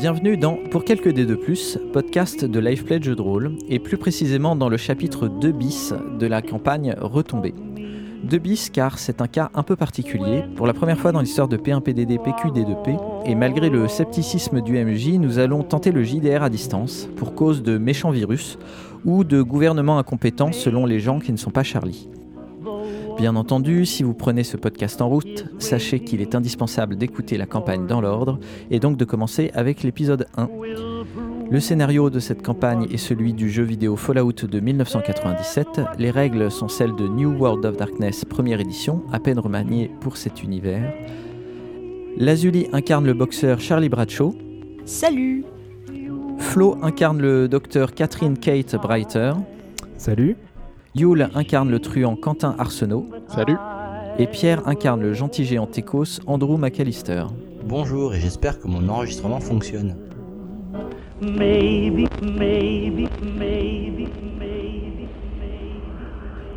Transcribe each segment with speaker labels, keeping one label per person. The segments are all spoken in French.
Speaker 1: Bienvenue dans Pour quelques dés de plus, podcast de Liveplay de jeux de rôle, et plus précisément dans le chapitre 2 bis de la campagne Retombée. 2 bis car c'est un cas un peu particulier, pour la première fois dans l'histoire de P1PDD PQD2P, et malgré le scepticisme du MJ, nous allons tenter le JDR à distance, pour cause de méchants virus, ou de gouvernements incompétents selon les gens qui ne sont pas Charlie. Bien entendu, si vous prenez ce podcast en route, sachez qu'il est indispensable d'écouter la campagne dans l'ordre et donc de commencer avec l'épisode 1. Le scénario de cette campagne est celui du jeu vidéo Fallout de 1997. Les règles sont celles de New World of Darkness première édition, à peine remaniée pour cet univers. Lazuli incarne le boxeur Charlie Bradshaw.
Speaker 2: Salut
Speaker 1: Flo incarne le docteur Catherine Kate Breiter.
Speaker 3: Salut
Speaker 1: Yule incarne le truand Quentin Arsenault.
Speaker 4: Salut.
Speaker 1: Et Pierre incarne le gentil géant Tekos Andrew McAllister.
Speaker 5: Bonjour et j'espère que mon enregistrement fonctionne.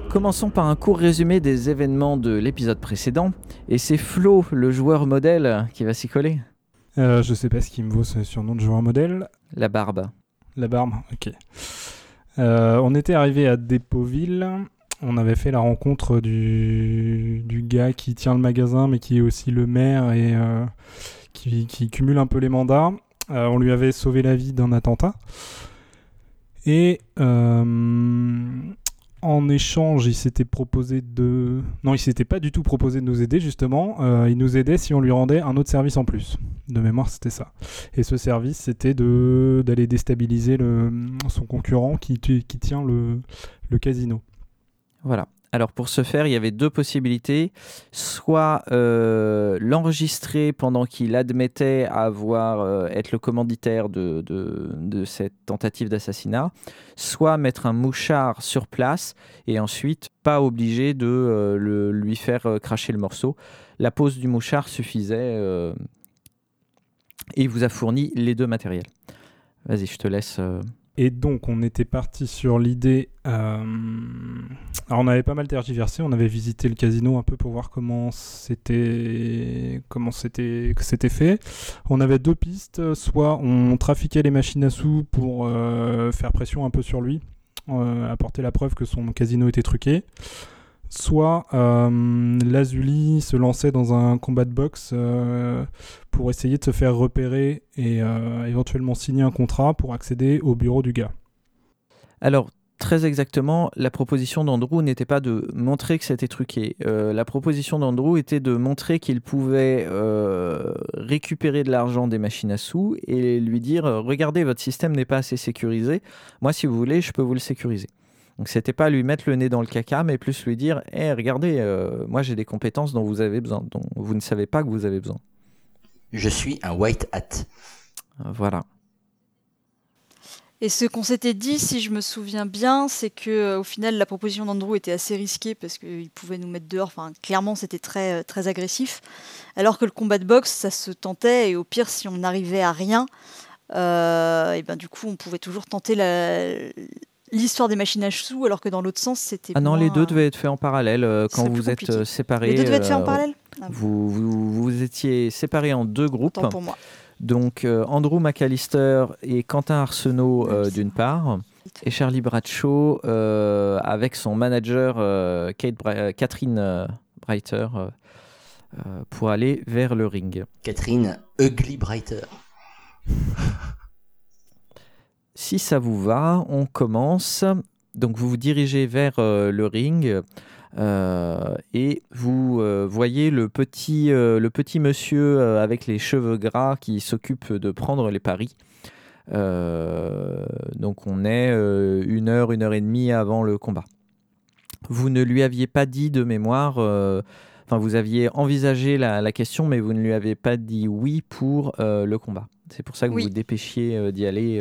Speaker 1: Commençons par un court résumé des événements de l'épisode précédent. Et c'est Flo, le joueur modèle, qui va s'y coller.
Speaker 3: Euh, je sais pas ce qui me vaut ce surnom de joueur modèle.
Speaker 1: La barbe.
Speaker 3: La barbe, ok. Euh, on était arrivé à Dépoville. On avait fait la rencontre du, gars qui tient le magasin, mais qui est aussi le maire et euh, qui, qui, cumule un peu les mandats. Euh, on lui avait sauvé la vie d'un attentat. Et en échange, il s'était proposé de. Non, il s'était pas du tout proposé de nous aider, justement. Euh, il nous aidait si on lui rendait un autre service en plus. De mémoire, c'était ça. Et ce service, c'était d'aller déstabiliser le... son concurrent qui, tient le casino.
Speaker 1: Voilà. Alors pour ce faire, il y avait deux possibilités. Soit euh, l'enregistrer pendant qu'il admettait avoir euh, être le commanditaire de, cette tentative d'assassinat, soit mettre un mouchard sur place et ensuite pas obligé de euh, lui faire cracher le morceau. La pose du mouchard suffisait et il vous a fourni les deux matériels. Vas-y, je te laisse.
Speaker 3: Et donc, on était parti sur l'idée. euh, Alors, on avait pas mal tergiversé. On avait visité le casino un peu pour voir comment c'était comment c'était fait. On avait deux pistes. Soit on trafiquait les machines à sous pour euh, faire pression un peu sur lui, euh, apporter la preuve que son casino était truqué. Soit euh, Lazuli se lançait dans un combat de boxe euh, pour essayer de se faire repérer et euh, éventuellement signer un contrat pour accéder au bureau du gars.
Speaker 1: Alors, très exactement, la proposition d'Andrew n'était pas de montrer que c'était truqué. La proposition d'Andrew était de montrer qu'il pouvait récupérer de l'argent des machines à sous et lui dire Regardez, votre système n'est pas assez sécurisé. Moi, si vous voulez, je peux vous le sécuriser. Donc, c'était pas lui mettre le nez dans le caca, mais plus lui dire Hé, regardez, euh, moi j'ai des compétences dont vous avez besoin, dont vous ne savez pas que vous avez besoin.
Speaker 5: Je suis un white hat.
Speaker 1: Voilà.
Speaker 2: Et ce qu'on s'était dit, si je me souviens bien, c'est que euh, au final, la proposition d'Andrew était assez risquée parce qu'il pouvait nous mettre dehors. Enfin, clairement, c'était très, euh, très agressif. Alors que le combat de boxe, ça se tentait. Et au pire, si on n'arrivait à rien, euh, et ben du coup, on pouvait toujours tenter la- l'histoire des machines à sous. Alors que dans l'autre sens, c'était.
Speaker 1: Ah non, les deux devaient être faits en parallèle euh, quand vous êtes
Speaker 2: compliqué.
Speaker 1: euh, séparés.
Speaker 2: Les deux devaient être faits en
Speaker 1: euh,
Speaker 2: parallèle? Ah,
Speaker 1: Vous, vous, vous étiez séparés en deux groupes.
Speaker 2: Tant pour moi.
Speaker 1: Donc euh, Andrew McAllister et Quentin Arsenault euh,
Speaker 2: Oui,
Speaker 1: d'une part, et Charlie Bradshaw euh, avec son manager euh, Kate Bra- Catherine euh, Breiter pour aller vers le ring.
Speaker 5: Catherine Ugly Brighter.
Speaker 1: Si ça vous va, on commence. Donc vous vous dirigez vers euh, le ring euh, et vous euh, voyez le petit, le petit monsieur avec les cheveux gras qui s'occupe de prendre les paris. Donc on est une heure, une heure et demie avant le combat. Vous ne lui aviez pas dit de mémoire, enfin vous aviez envisagé la, la question, mais vous ne lui avez pas dit oui pour le combat. C'est pour ça que
Speaker 2: Oui.
Speaker 1: vous vous dépêchiez d'y aller,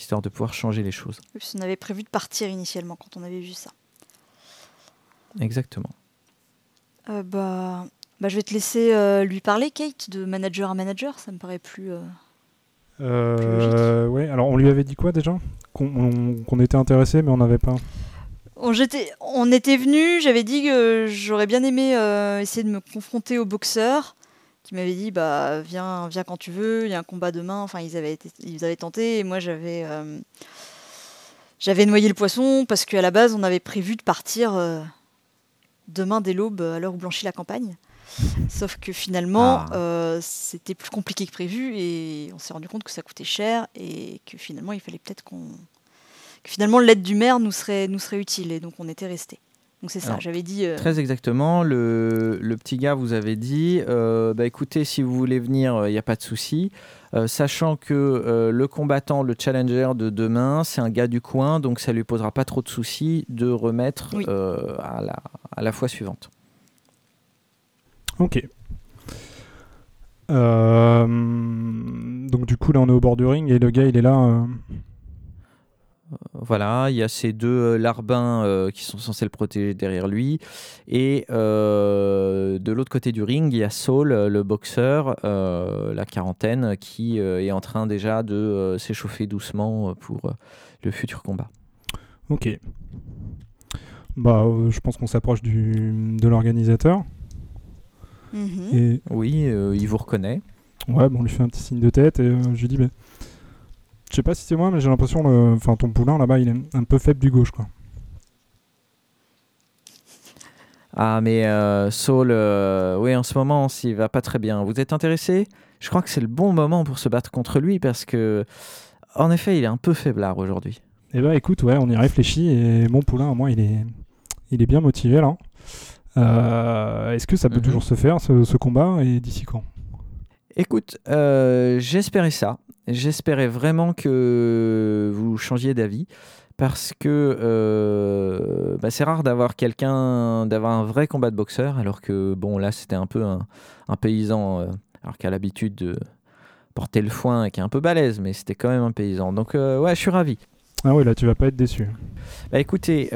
Speaker 1: histoire de pouvoir changer les choses.
Speaker 2: Parce qu'on avait prévu de partir initialement quand on avait vu ça.
Speaker 1: Exactement.
Speaker 2: Euh, bah, bah, je vais te laisser euh, lui parler, Kate, de manager à manager. Ça me paraît plus. euh,
Speaker 3: Euh, ouais, alors on lui avait dit quoi déjà? Qu'on on- était intéressé, mais on n'avait pas.
Speaker 2: On, on était venu, j'avais dit que j'aurais bien aimé euh, essayer de me confronter au boxeur, qui m'avait dit bah viens, viens quand tu veux, il y a un combat demain. Enfin, ils avaient, été- ils avaient tenté et moi j'avais euh, j'avais noyé le poisson parce qu'à la base on avait prévu de partir euh, demain dès l'aube à l'heure où blanchit la campagne. Sauf que finalement
Speaker 1: Ah.
Speaker 2: euh, c'était plus compliqué que prévu et on s'est rendu compte que ça coûtait cher et que finalement il fallait peut-être qu'on que finalement l'aide du maire nous serait nous serait utile et donc on était resté. Donc c'est ça. J'avais dit. euh,
Speaker 1: Très exactement. Le, le petit gars vous avait dit euh, bah, écoutez, si vous voulez venir, il n'y a pas de souci. Euh, sachant que euh, le combattant, le challenger de demain, c'est un gars du coin, donc ça lui posera pas trop de soucis de remettre
Speaker 2: Oui.
Speaker 1: euh, à, la, à la fois suivante.
Speaker 3: Ok. Euh, donc du coup là on est au bord du ring et le gars il est là.
Speaker 1: Voilà, il y a ces deux euh, larbins euh, qui sont censés le protéger derrière lui. Et euh, de l'autre côté du ring, il y a Saul, le boxeur, euh, la quarantaine, qui euh, est en train déjà de euh, s'échauffer doucement pour euh, le futur combat.
Speaker 3: Ok. Bah euh, je pense qu'on s'approche du de l'organisateur
Speaker 2: mhm.
Speaker 3: et
Speaker 1: Oui, euh, il vous reconnaît.
Speaker 3: ouais bon on lui fait un petit signe de tête et euh, je lui dis mais je sais pas si c'est moi mais j'ai l'impression le enfin ton poulain là-bas il est un peu faible du gauche quoi.
Speaker 1: Ah, mais euh, Saul, euh, oui, en ce moment, s'il va pas très bien. Vous êtes intéressé? Je crois que c'est le bon moment pour se battre contre lui parce que, en effet, il est un peu faiblard aujourd'hui.
Speaker 3: Eh bah écoute, ouais, on y réfléchit et mon poulain, moi, il est, il est bien motivé là. Euh, Est-ce que ça peut
Speaker 1: Mhm.
Speaker 3: toujours se faire ce, ce combat? Et d'ici quand?
Speaker 1: Écoute, j'espérais ça. J'espérais vraiment que vous changiez d'avis parce que euh, bah, c'est rare d'avoir quelqu'un, d'avoir un vrai combat de boxeur, alors que bon là c'était un peu un, un paysan, euh, alors qui a l'habitude de porter le foin et qui est un peu balèze, mais c'était quand même un paysan. Donc euh, ouais, je suis ravi.
Speaker 3: Ah oui, là, tu vas pas être déçu.
Speaker 1: Bah écoutez,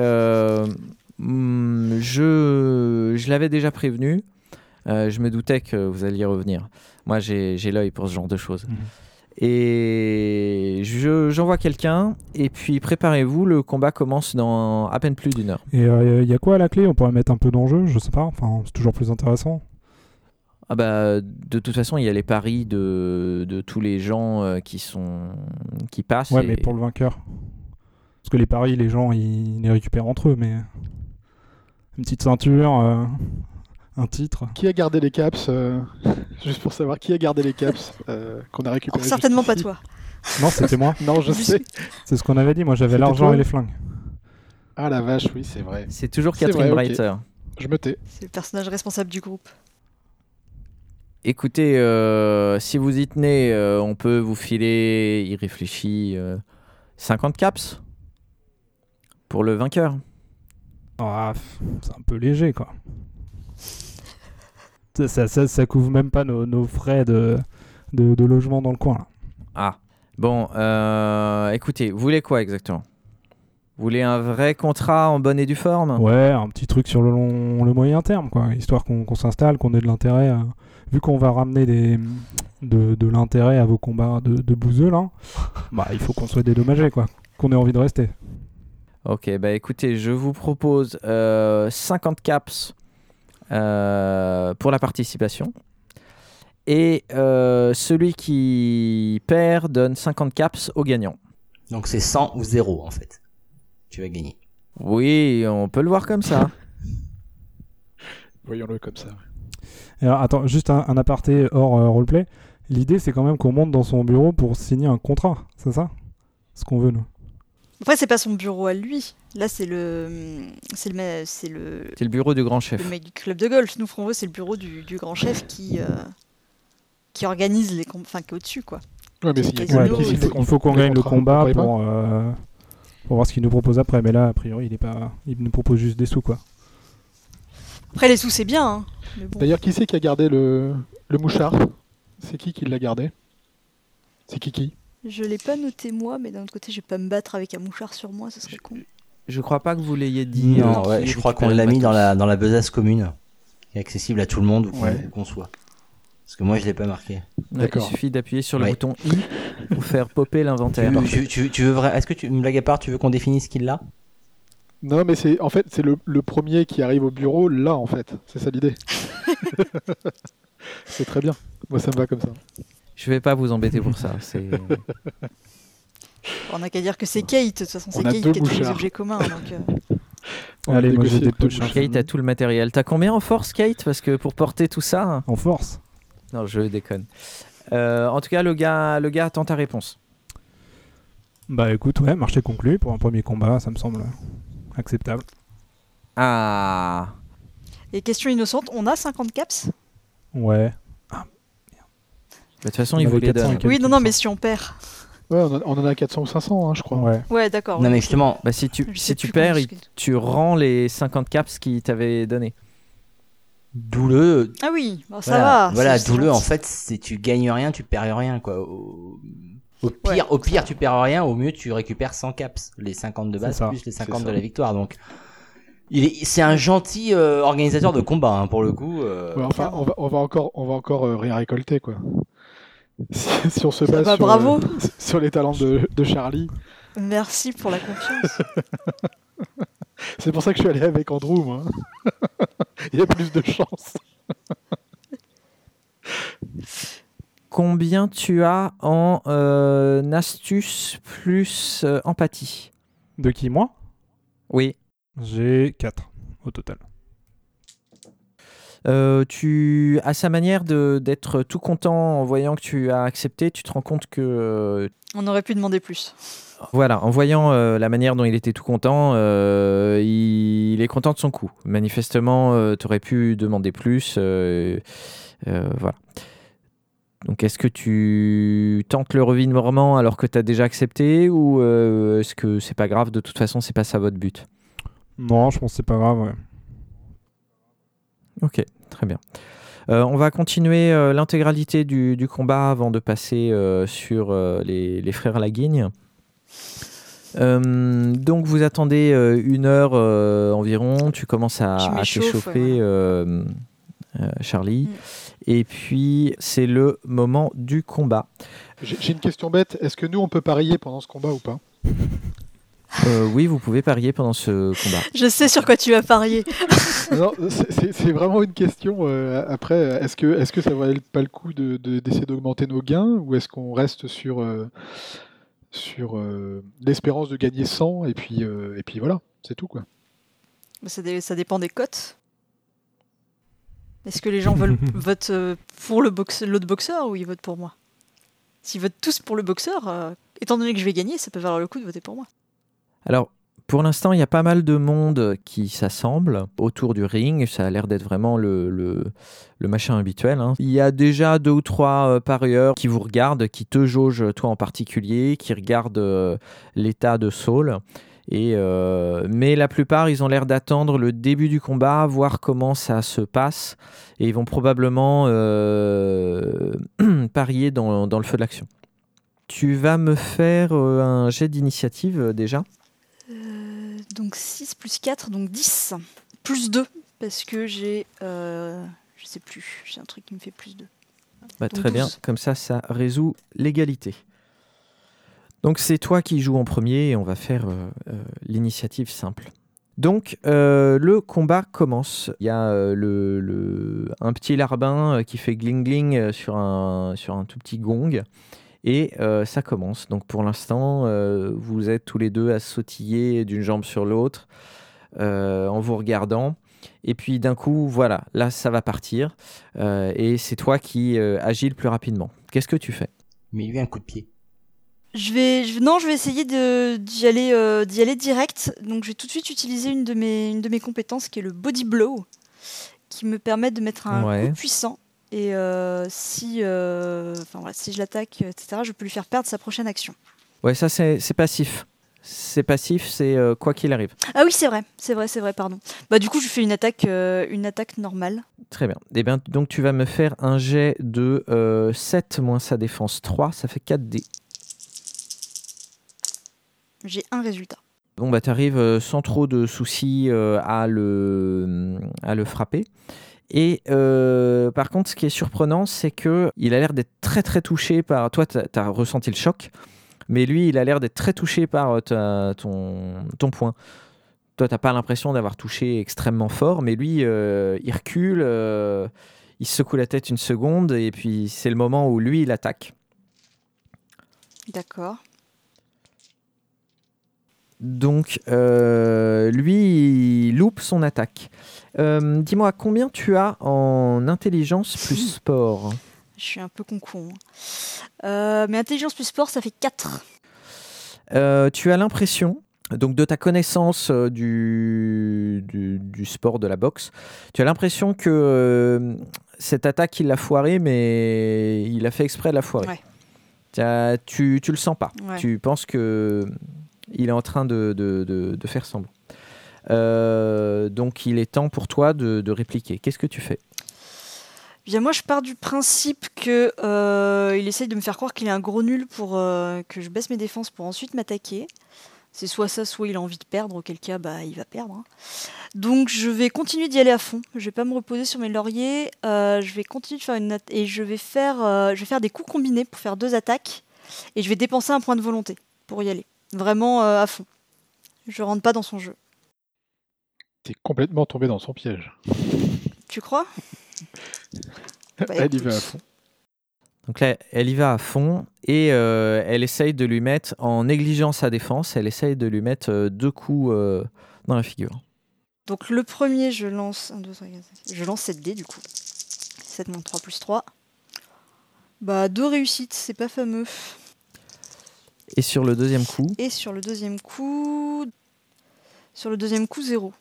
Speaker 1: hmm, je, je l'avais déjà prévenu. Je me doutais que vous alliez revenir. Moi, j'ai j'ai l'œil pour ce genre de choses.
Speaker 3: Mhm.
Speaker 1: Et je- j'envoie quelqu'un. Et puis, préparez-vous, le combat commence dans à peine plus d'une heure.
Speaker 3: Et il y a quoi à la clé? On pourrait mettre un peu d'enjeu, je sais pas. Enfin, c'est toujours plus intéressant.
Speaker 1: Ah bah, de toute façon, il y a les paris de, de tous les gens euh, qui, sont, qui passent.
Speaker 3: Ouais,
Speaker 1: et-
Speaker 3: mais pour le vainqueur. Parce que les paris, les gens, ils les récupèrent entre eux, mais une petite ceinture, euh, un titre.
Speaker 4: Qui a gardé les caps euh, Juste pour savoir qui a gardé les caps euh, qu'on a
Speaker 2: Alors,
Speaker 4: récupéré.
Speaker 2: certainement pas toi.
Speaker 3: Non, c'était moi.
Speaker 4: Non, je sais.
Speaker 3: C'est ce qu'on avait dit. Moi, j'avais l'argent et les flingues.
Speaker 4: Ah la vache, oui, c'est vrai.
Speaker 1: C'est toujours Catherine
Speaker 4: vrai. Je me tais.
Speaker 2: C'est le personnage responsable du groupe.
Speaker 1: Écoutez, euh, si vous y tenez, euh, on peut vous filer, il réfléchit, euh, 50 caps pour le vainqueur.
Speaker 3: Ah, c'est un peu léger, quoi. Ça, ça, ça, couvre même pas nos, nos frais de, de, de logement dans le coin. Là.
Speaker 1: Ah, bon, euh, écoutez, vous voulez quoi exactement? Vous voulez un vrai contrat en bonne et due forme?
Speaker 3: Ouais, un petit truc sur le long, le moyen terme, quoi. Histoire qu'on s'installe, qu'on ait de l'intérêt. à- Vu qu'on va ramener des, de, de l'intérêt à vos combats de, de bouseux, là, bah, il faut qu'on soit dédommagé, quoi. Qu'on ait envie de rester.
Speaker 1: Ok, bah écoutez, je vous propose euh, 50 caps euh, pour la participation. Et euh, celui qui perd donne 50 caps au gagnant.
Speaker 5: Donc c'est 100 ou 0 en fait. Tu vas gagner.
Speaker 1: Oui, on peut le voir comme ça.
Speaker 4: Voyons-le comme ça.
Speaker 3: Alors, attends, juste un, un aparté hors euh, roleplay. L'idée, c'est quand même qu'on monte dans son bureau pour signer un contrat, c'est ça? Ce qu'on veut, nous.
Speaker 2: Après, c'est pas son bureau à lui. Là, c'est le, c'est le, c'est le,
Speaker 1: C'est le bureau du grand chef.
Speaker 2: le mec du club de golf. Nous, Fronvo, c'est le bureau du, du grand chef qui, euh, qui organise les, com- enfin, qui est au-dessus, quoi.
Speaker 4: Ouais, mais
Speaker 2: Casino,
Speaker 3: Ouais, puis
Speaker 2: il
Speaker 3: faut, faut qu'on gagne le combat pour, euh, pour voir ce qu'il nous propose après. Mais là, a priori, il, est pas, il nous propose juste des sous, quoi.
Speaker 2: Après, les sous, c'est bien. hein. Mais bon.
Speaker 4: D'ailleurs, qui c'est qui a gardé le, le mouchard? C'est qui qui l'a gardé? C'est Kiki
Speaker 2: Je l'ai pas noté moi, mais d'un autre côté, je vais pas me battre avec un mouchard sur moi, ça serait con.
Speaker 1: Je crois pas que vous l'ayez dit.
Speaker 5: Non,
Speaker 1: euh,
Speaker 5: ouais, je crois qu'on l'a mis dans la, dans la besace commune, qui est accessible à tout le monde où qu'on
Speaker 4: Ouais.
Speaker 5: où qu'on soit. Parce que moi je l'ai pas marqué.
Speaker 4: D'accord.
Speaker 1: Il suffit d'appuyer sur le
Speaker 5: Ouais.
Speaker 1: bouton I pour faire popper
Speaker 5: Tu,
Speaker 1: l'inventaire.
Speaker 5: tu- tu- tu veux vrai Est-ce que tu une blague à part Tu veux qu'on définisse qui l'a?
Speaker 4: Non, mais c'est en fait c'est le, le premier qui arrive au bureau là en fait. C'est ça l'idée. C'est très bien. Moi, ça me va comme ça.
Speaker 1: Je vais pas vous embêter pour ça. C'est
Speaker 2: On n'a qu'à dire que c'est Kate, de toute façon,
Speaker 4: On
Speaker 2: c'est Kate qui a tous les objets communs. Donc, euh,
Speaker 4: On
Speaker 3: Allez, moi j'ai des.
Speaker 1: Kate a tout le matériel. T'as combien en force, Kate? Parce que pour porter tout ça.
Speaker 3: En force?
Speaker 1: Non, je déconne. Euh, en tout cas, le gars, le gars attend ta réponse.
Speaker 3: Bah écoute, ouais, marché conclu pour un premier combat, ça me semble acceptable.
Speaker 1: Ah.
Speaker 2: Et question innocente, on a 50 caps?
Speaker 3: Ouais.
Speaker 1: Bah, De toute façon,
Speaker 3: On
Speaker 1: il vous
Speaker 3: avait
Speaker 1: les
Speaker 3: 400
Speaker 1: donne.
Speaker 3: et quelques,
Speaker 2: Oui, non, non, mais si on perd.
Speaker 4: Ouais, on, en- on en a 400 ou 500, hein, je crois.
Speaker 3: Ouais.
Speaker 2: Ouais, d'accord.
Speaker 5: Non mais justement,
Speaker 1: Bah, si tu, si tu perds, il- tu rends les 50 caps qu'il t'avait donné.
Speaker 5: d'où le
Speaker 2: Ah oui, bon, ça
Speaker 5: voilà,
Speaker 2: va.
Speaker 5: voilà
Speaker 2: c'est-
Speaker 5: d'où le en
Speaker 2: gentil.
Speaker 5: fait, c'est tu gagnes rien, tu perds rien quoi. Au, au pire,
Speaker 2: Ouais,
Speaker 5: au pire tu perds rien, au mieux tu récupères 100 caps, les 50 de base
Speaker 3: C'est ça.
Speaker 5: plus les 50
Speaker 4: ça.
Speaker 5: de la victoire donc il est c'est un gentil euh, organisateur de combat hein, pour le coup. euh,
Speaker 4: Ouais, enfin, on va, on va encore, on va encore euh, rien récolter, quoi. Si, si on se base
Speaker 2: bah,
Speaker 4: sur,
Speaker 2: bravo.
Speaker 4: euh, sur les talents de, de Charlie,
Speaker 2: Merci pour la confiance.
Speaker 4: c'est pour ça que je suis allé avec Andrew, moi. Il y a plus de chance.
Speaker 1: Combien tu as en euh, astuce plus euh, empathie?
Speaker 3: De qui, moi?
Speaker 1: Oui.
Speaker 3: J'ai 4 au total.
Speaker 1: Euh, tu, à sa manière de- d'être tout content en voyant que tu as accepté, tu te rends compte que, euh,
Speaker 2: On aurait pu demander plus.
Speaker 1: voilà, en voyant euh, la manière dont il était tout content, euh, il, il est content de son coup. Manifestement, tu aurais pu demander plus. euh, euh, voilà. Donc, est-ce que tu tentes le revirement alors que tu as déjà accepté ou euh, est-ce que c'est pas grave? De toute façon, c'est pas ça votre but.
Speaker 3: Non, je pense que c'est pas grave, ouais.
Speaker 1: Ok, très bien. Euh, on va continuer euh, l'intégralité du, du combat avant de passer euh, sur euh, les, les frères Laguigne. Euh, donc vous attendez euh, une heure euh, environ, tu commences à, à t'échauffer,
Speaker 2: ouais,
Speaker 1: euh, euh, Charlie.
Speaker 2: Mm.
Speaker 1: Et puis c'est le moment du combat.
Speaker 4: J'ai j'ai une question bête. Est-ce que nous, on peut parier pendant ce combat ou pas?
Speaker 1: Euh, oui, vous pouvez parier pendant ce combat.
Speaker 2: Je sais sur quoi tu vas parier.
Speaker 4: Non, c'est- vraiment une question. euh, après, est-ce que, est-ce que ça valait pas le coup de- de- d'essayer d'augmenter nos gains ou est-ce qu'on reste sur, euh, sur euh, l'espérance de gagner 100 et puis, euh, et puis voilà, c'est tout quoi.
Speaker 2: Ça, dé- ça dépend des cotes. Est-ce que les gens veulent votent pour le boxe- l'autre boxeur ou ils votent pour moi? S'ils votent tous pour le boxeur, euh, étant donné que je vais gagner, ça peut valoir le coup de voter pour moi.
Speaker 1: Alors, pour l'instant, il y a pas mal de monde qui s'assemble autour du ring. Ça a l'air d'être vraiment le, le, machin habituel. hein. Il y a déjà deux ou trois euh, parieurs qui vous regardent, qui te jaugent, toi en particulier, qui regardent euh, l'état de Saul. Et, euh, mais la plupart, ils ont l'air d'attendre le début du combat, voir comment ça se passe. Et ils vont probablement parier dans, dans le feu de l'action. Tu vas me faire un jet d'initiative déjà?
Speaker 2: Donc 6 plus 4, donc 10. Plus 2, parce que j'ai... euh, je sais plus, j'ai un truc qui me fait plus 2.
Speaker 1: Bah, très bien,
Speaker 2: 12.
Speaker 1: comme ça, ça résout l'égalité. Donc c'est toi qui joues en premier et on va faire euh, euh, l'initiative simple. Donc euh, le combat commence. Il y a euh, le, le- un petit larbin qui fait gling gling sur un, sur un tout petit gong et euh, ça commence. Donc pour l'instant, euh, vous êtes tous les deux à sautiller d'une jambe sur l'autre euh, en vous regardant. Et puis d'un coup, voilà, là ça va partir. Euh, et c'est toi qui euh, agis le plus rapidement. Qu'est-ce que tu fais?
Speaker 5: Mais lui un coup de pied.
Speaker 2: Je vais, je- non, je vais essayer d'y aller, euh, d'y aller direct. Donc, je vais tout de suite utiliser une de mes, une de mes compétences qui est le body blow, qui me permet de mettre un
Speaker 1: Ouais.
Speaker 2: coup puissant. Et euh, si, euh, voilà, si je l'attaque, etc., je peux lui faire perdre sa prochaine action.
Speaker 1: Ouais, ça c'est passif. C'est passif, c'est euh, quoi qu'il arrive.
Speaker 2: Ah oui, c'est vrai, c'est vrai, c'est vrai, pardon. Bah du coup, je fais une attaque, euh, une attaque normale.
Speaker 1: Très bien. Eh bien, donc tu vas me faire un jet de euh, 7 moins sa défense 3, ça fait 4 dés.
Speaker 2: J'ai un résultat.
Speaker 1: Bon, bah, tu arrives sans trop de soucis à, le, à le frapper. Et euh, par contre, ce qui est surprenant, c'est que il a l'air d'être très très touché par. Toi, tu as, ressenti le choc, mais lui, il a l'air d'être très touché par euh, ta- ton, ton point. Toi, t'as pas l'impression d'avoir touché extrêmement fort, mais lui, euh, il recule, euh, il se secoue la tête une seconde et puis c'est le moment où lui il attaque.
Speaker 2: D'accord.
Speaker 1: Donc lui il loupe son attaque. Euh, Dis-moi combien tu as en intelligence plus sport?
Speaker 2: Je suis un peu con-con. Euh, mais intelligence plus sport, ça fait 4.
Speaker 1: Euh, tu as l'impression, donc de ta connaissance euh, du, du, du sport de la boxe, tu as l'impression que cette attaque, il l'a foirée, mais il a fait exprès de la foirer.
Speaker 2: Ouais.
Speaker 1: Tu, tu le sens pas.
Speaker 2: Ouais.
Speaker 1: Tu penses que il est en train de, de- de- de faire semblant. Euh, donc il est temps pour toi de, répliquer. Qu'est-ce que tu fais?
Speaker 2: Bien, moi, je pars du principe que euh, il essaye de me faire croire qu'il est un gros nul pour euh, que je baisse mes défenses pour ensuite m'attaquer. C'est soit ça, soit il a envie de perdre, auquel cas, bah, il va perdre. hein. Donc, je vais continuer d'y aller à fond. Je vais pas me reposer sur mes lauriers. Euh, je vais continuer de faire une et je vais faire, je vais faire des coups combinés pour faire deux attaques. Et je vais dépenser un point de volonté pour y aller. Vraiment à fond. Je rentre pas dans son jeu.
Speaker 4: T'es complètement tombé dans son piège.
Speaker 2: Tu crois? Bah,
Speaker 4: Elle y
Speaker 2: écoute.
Speaker 4: va à fond.
Speaker 1: Donc là, elle y va à fond et euh, elle essaye de lui mettre, en négligeant sa défense, elle essaye de lui mettre euh, deux coups euh, dans la figure.
Speaker 2: Donc le premier, je lance 1, 2, 3, 4, 5, Je lance 7 dés du coup. 7 moins 3 plus 3. Bah, deux réussites, c'est pas fameux.
Speaker 1: Et sur le deuxième coup,
Speaker 2: Et sur le deuxième coup. Sur le deuxième coup, 0.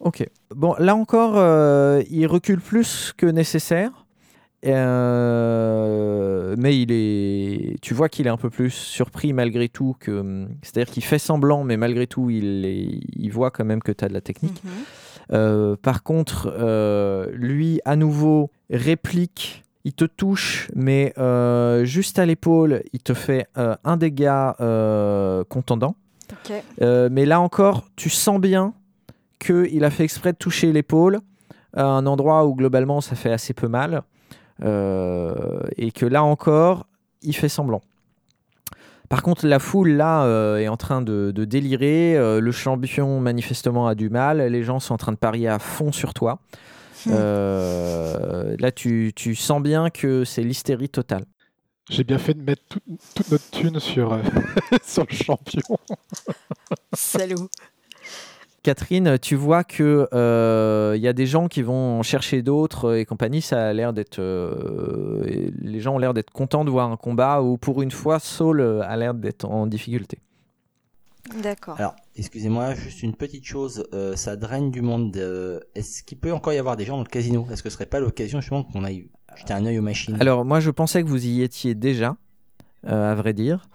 Speaker 1: Ok. Bon, là encore, euh, il recule plus que nécessaire. Euh, mais il est, tu vois qu'il est un peu plus surpris malgré tout que, c'est-à-dire qu'il fait semblant, mais malgré tout, il, est- il voit quand même que tu as de la technique. Euh, par contre, euh, lui, à nouveau, réplique. Il te touche, mais juste à l'épaule, il te fait un dégât contendant.
Speaker 2: Ok.
Speaker 1: Euh, mais là encore, tu sens bien qu'il a fait exprès de toucher l'épaule à un endroit où globalement ça fait assez peu mal. Euh, et que là encore, il fait semblant. Par contre, la foule là euh, est en train de, de délirer. euh, le champion manifestement a du mal. Les gens sont en train de parier à fond sur toi.
Speaker 2: Hmm.
Speaker 1: Euh, là, tu, tu sens bien que c'est l'hystérie totale.
Speaker 4: J'ai bien fait de mettre tout- toute notre thune sur, euh, sur le champion.
Speaker 2: Salaud.
Speaker 1: Catherine, tu vois que euh, il y a des gens qui vont en chercher d'autres et compagnie. Ça a l'air d'être, euh, les gens ont l'air d'être contents de voir un combat où pour une fois Saul euh, a l'air d'être en difficulté.
Speaker 2: D'accord.
Speaker 5: Alors, excusez-moi, juste une petite chose, euh, ça draine du monde. euh, Est-ce qu'il peut encore y avoir des gens dans le casino? Est-ce que ce serait pas l'occasion justement qu'on aille jeter un œil aux machines?
Speaker 1: Alors moi, je pensais que vous y étiez déjà, euh, à vrai dire,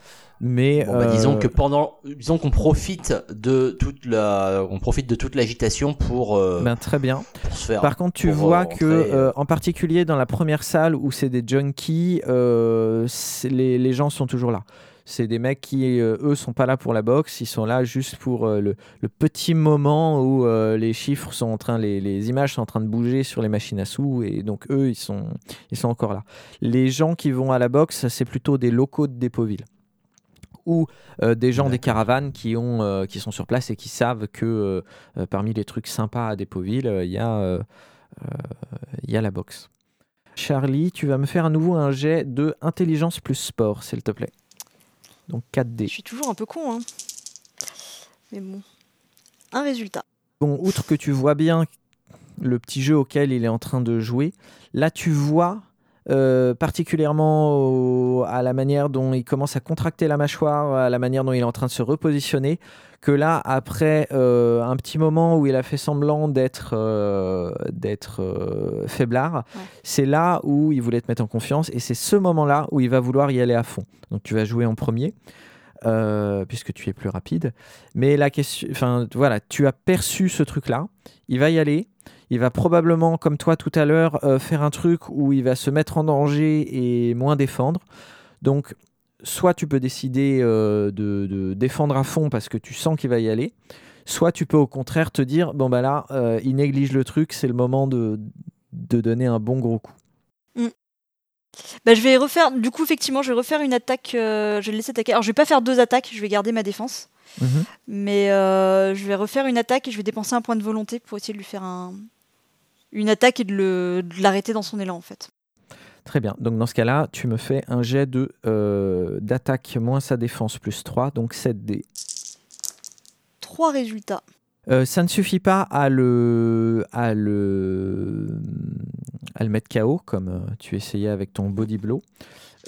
Speaker 1: mais
Speaker 5: Bon, bah, disons
Speaker 1: euh,
Speaker 5: que pendant, disons qu'on profite de toute la, on profite de toute l'agitation pour, euh,
Speaker 1: ben, très bien.
Speaker 5: pour se faire.
Speaker 1: Par contre, tu
Speaker 5: pour
Speaker 1: vois que,
Speaker 5: euh,
Speaker 1: euh, en particulier dans la première salle où c'est des junkies, euh, les, les gens sont toujours là. C'est des mecs qui, euh, eux, sont pas là pour la boxe, ils sont là juste pour euh, le, le petit moment où euh, les chiffres sont en train, les, les images sont en train de bouger sur les machines à sous, et donc eux, ils sont, ils sont encore là. Les gens qui vont à la boxe, c'est plutôt des locaux de Dépoville ou euh, des gens des caravanes qui, ont, euh, qui sont sur place et qui savent que euh, parmi les trucs sympas à Dépoville, euh, il y a euh, euh, il y a la boxe. Charlie, tu vas me faire à nouveau un jet de intelligence plus sport, s'il te plaît. Donc 4D.
Speaker 2: Je suis toujours un peu con, hein. Mais bon. Un résultat.
Speaker 1: Bon, outre que tu vois bien le petit jeu auquel il est en train de jouer, là tu vois euh, particulièrement au- à la manière dont il commence à contracter la mâchoire, à la manière dont il est en train de se repositionner, que là, après euh, un petit moment où il a fait semblant d'être euh, d'être faiblard,
Speaker 2: Ouais.
Speaker 1: c'est là où il voulait te mettre en confiance et c'est ce moment-là où il va vouloir y aller à fond. Donc tu vas jouer en premier. euh, puisque tu es plus rapide, mais la question, enfin voilà, tu as perçu ce truc-là. Il va y aller. Il va probablement, comme toi tout à l'heure, euh, faire un truc où il va se mettre en danger et moins défendre. Donc, soit tu peux décider euh, de, défendre à fond parce que tu sens qu'il va y aller, soit tu peux au contraire te dire bon bah là, euh, il néglige le truc, c'est le moment de, donner un bon gros coup.
Speaker 2: Bah, je vais refaire. Du coup, effectivement, je vais refaire une attaque. je vais laisser attaquer. Alors, je vais pas faire deux attaques. Je vais garder ma défense.
Speaker 1: Mhm.
Speaker 2: Mais euh, je vais refaire une attaque et je vais dépenser un point de volonté pour essayer de lui faire un, une attaque et de l'arrêter dans son élan en fait.
Speaker 1: Très bien. Donc dans ce cas-là, tu me fais un jet de euh, d'attaque moins sa défense plus 3, donc 7 dés.
Speaker 2: Trois résultats.
Speaker 1: Euh, ça ne suffit pas à le, à le, à le mettre KO, comme tu essayais avec ton body blow.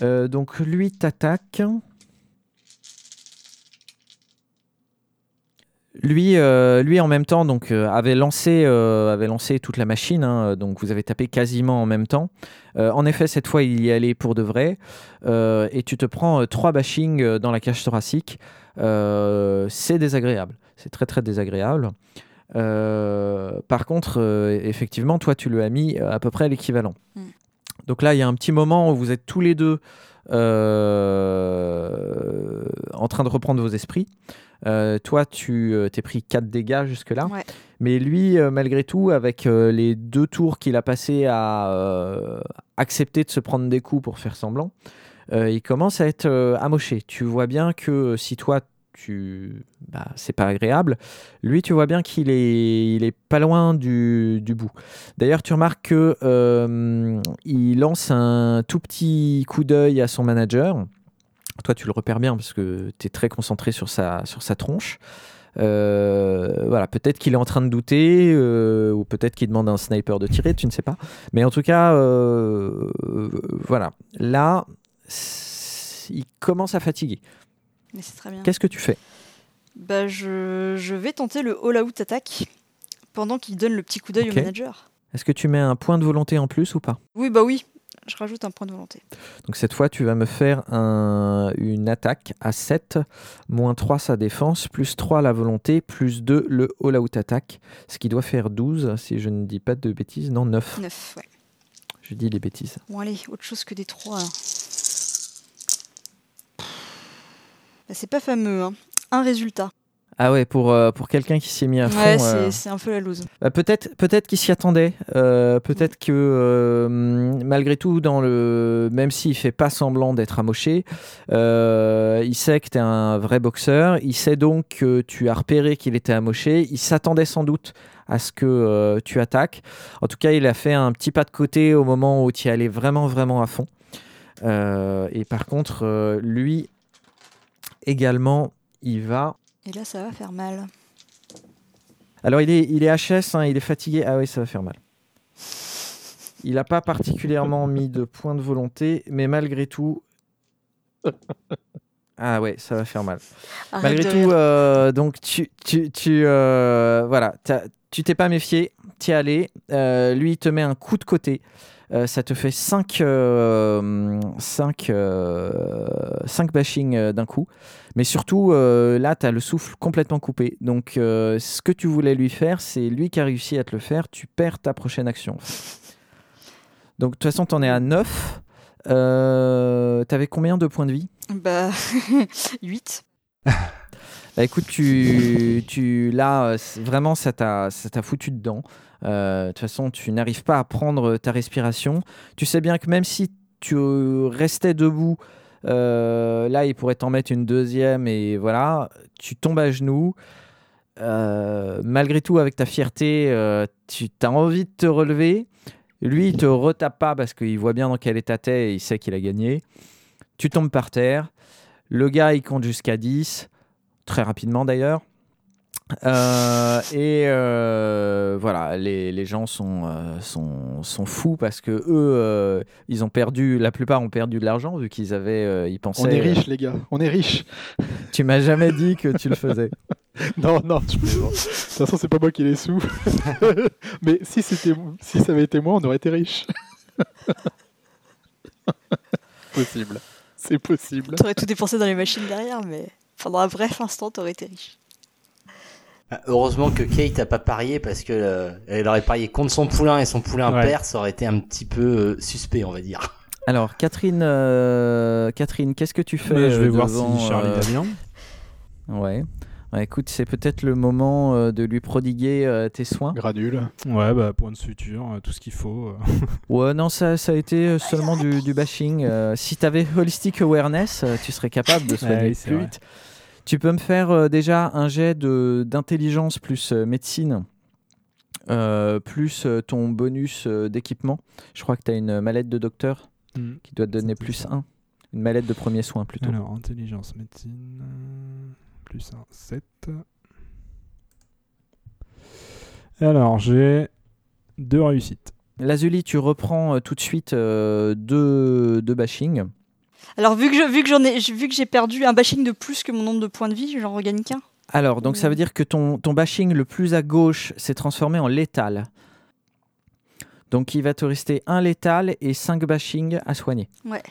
Speaker 1: Donc lui t'attaque. Lui, euh, lui en même temps donc euh, avait lancé, euh, avait lancé toute la machine. hein, donc vous avez tapé quasiment en même temps. En effet, cette fois il y allait pour de vrai. Et tu te prends trois bashings dans la cage thoracique. C'est désagréable. C'est très très désagréable. Par contre, effectivement, toi, tu lui as mis à peu près l'équivalent.
Speaker 2: Mm.
Speaker 1: Donc là, il y a un petit moment où vous êtes tous les deux en train de reprendre vos esprits. Euh, toi, tu euh, t'es pris 4 dégâts jusque-là.
Speaker 2: Ouais.
Speaker 1: Mais lui, euh, malgré tout, avec les deux tours qu'il a passé à accepter de se prendre des coups pour faire semblant, il commence à être amoché. Tu vois bien que si toi, tu, bah, c'est pas agréable, lui, tu vois bien qu'il est, il est pas loin du, du bout. D'ailleurs, tu remarques que il lance un tout petit coup d'œil à son manager. Toi, tu le repères bien parce que tu es très concentré sur sa, sur sa tronche. Euh, voilà, peut-être qu'il est en train de douter, euh, ou peut-être qu'il demande à un sniper de tirer, tu ne sais pas. Mais en tout cas, euh, voilà. Là, il commence à fatiguer.
Speaker 2: Mais c'est très bien.
Speaker 1: Qu'est-ce que tu fais?
Speaker 2: Bah, je, je vais tenter le all-out attaque pendant qu'il donne le petit coup d'œil au manager.
Speaker 1: Est-ce que tu mets un point de volonté en plus ou pas?
Speaker 2: Oui, bah oui. Je rajoute un point de volonté.
Speaker 1: Donc cette fois, tu vas me faire un- une attaque à 7, moins 3 sa défense, plus 3 la volonté, plus 2 le all-out attaque, ce qui doit faire 12, si je ne dis pas de bêtises. Non, 9.
Speaker 2: 9, ouais.
Speaker 1: Je dis les bêtises.
Speaker 2: Bon, allez, autre chose que des 3. Bah, c'est pas fameux, hein. Un résultat.
Speaker 1: Ah ouais, pour, euh, pour quelqu'un qui s'y est mis à fond,
Speaker 2: Ouais,
Speaker 1: euh,
Speaker 2: c'est c'est un peu la loose.
Speaker 1: bah, peut-être peut-être qu'il s'y attendait. euh, peut-être que malgré tout, dans le même s'il fait pas semblant d'être amoché, il sait que tu es un vrai boxeur. Il sait donc que tu as repéré qu'il était amoché. Il s'attendait sans doute à ce que tu attaques. En tout cas, il a fait un petit pas de côté au moment où tu y allais vraiment vraiment à fond. Et par contre, lui également, il va
Speaker 2: Et là, ça va faire mal.
Speaker 1: alors il est, il est HS, hein, il est fatigué. Ah oui, ça va faire mal. Il n'a pas particulièrement mis de point de volonté, mais malgré tout... Ah ouais, ça va faire mal.
Speaker 2: Arrête
Speaker 1: malgré tout, euh, donc tu, tu, tu euh, voilà, t'as- tu t'es pas méfié, t'y es allé. Euh, lui, il te met un coup de côté. Euh, ça te fait 5 cinq, euh, cinq bashing euh, d'un coup. Mais surtout, euh, là, tu as le souffle complètement coupé. Donc, euh, ce que tu voulais lui faire, c'est lui qui a réussi à te le faire. Tu perds ta prochaine action. Donc, de toute façon, tu en es à 9. Euh, T'avais combien de points de vie?
Speaker 2: Bah, 8.
Speaker 1: Bah écoute, tu, tu là, euh, vraiment, ça t'a ça t'a foutu dedans. Euh, De toute façon, tu n'arrives pas à prendre ta respiration. Tu sais bien que même si tu euh, restais debout, euh, là, il pourrait t'en mettre une deuxième et voilà, tu tombes à genoux. Malgré tout, avec ta fierté, tu as envie de te relever. Lui, il te retape pas parce qu'il voit bien dans quel état t'es et il sait qu'il a gagné. Tu tombes par terre. Le gars, il compte jusqu'à 10 très rapidement d'ailleurs. Euh, et euh, voilà, les, les gens sont, euh, sont, sont fous parce que eux, euh, ils ont perdu, la plupart ont perdu de l'argent vu qu'ils avaient, euh, ils pensaient.
Speaker 4: On est riches, les gars. On est riches.
Speaker 1: Tu m'as jamais dit que tu le faisais.
Speaker 4: Non, non, je plaisante. De toute façon, c'est pas moi qui ai les sous. Mais si, c'était, si ça avait été moi, on aurait été riches. possible. C'est possible.
Speaker 2: T'aurais tout dépensé dans les machines derrière, mais pendant un bref instant, t'aurais été riche.
Speaker 5: Ah, Heureusement que Kate a pas parié parce que euh, elle aurait parié contre son poulain et son poulain
Speaker 3: Ouais.
Speaker 5: perd, ça aurait été un petit peu euh, suspect, on va dire.
Speaker 1: Alors, Catherine, euh, Catherine, qu'est-ce que tu fais
Speaker 3: Mais je vais
Speaker 1: euh,
Speaker 3: voir
Speaker 1: devant,
Speaker 3: si Charlie
Speaker 1: euh,
Speaker 3: va bien.
Speaker 1: Ouais. Ouais, écoute, c'est peut-être le moment euh, de lui prodiguer euh, tes soins.
Speaker 4: Granule.
Speaker 3: Ouais, bah, point de suture, euh, tout ce qu'il faut. euh.
Speaker 1: Ouais, non, ça, ça a été seulement du, du bashing. Euh, si tu avais Holistic Awareness, euh, tu serais capable de soigner
Speaker 3: Ouais,
Speaker 1: plus
Speaker 3: vrai.
Speaker 1: Tu peux me faire euh, déjà un jet d'intelligence plus euh, médecine euh, plus ton bonus d'équipement. Je crois que tu as une mallette de docteur
Speaker 3: Hmm.
Speaker 1: qui doit te donner plus
Speaker 3: ça.
Speaker 1: 1. Une mallette de premier soin plutôt.
Speaker 3: Alors, intelligence, médecine, plus 1, 7. Alors, j'ai deux réussites.
Speaker 1: Lazuli, tu reprends tout de suite euh, deux, deux bashing.
Speaker 2: Alors vu que je, vu que j'en ai vu que j'ai perdu un bashing de plus que mon nombre de points de vie, j'en regagne qu'un.
Speaker 1: Alors, donc ça veut dire que ton, ton bashing le plus à gauche s'est transformé en létal. Donc il va te rester un létal et 5 bashing à soigner.
Speaker 2: Ouais.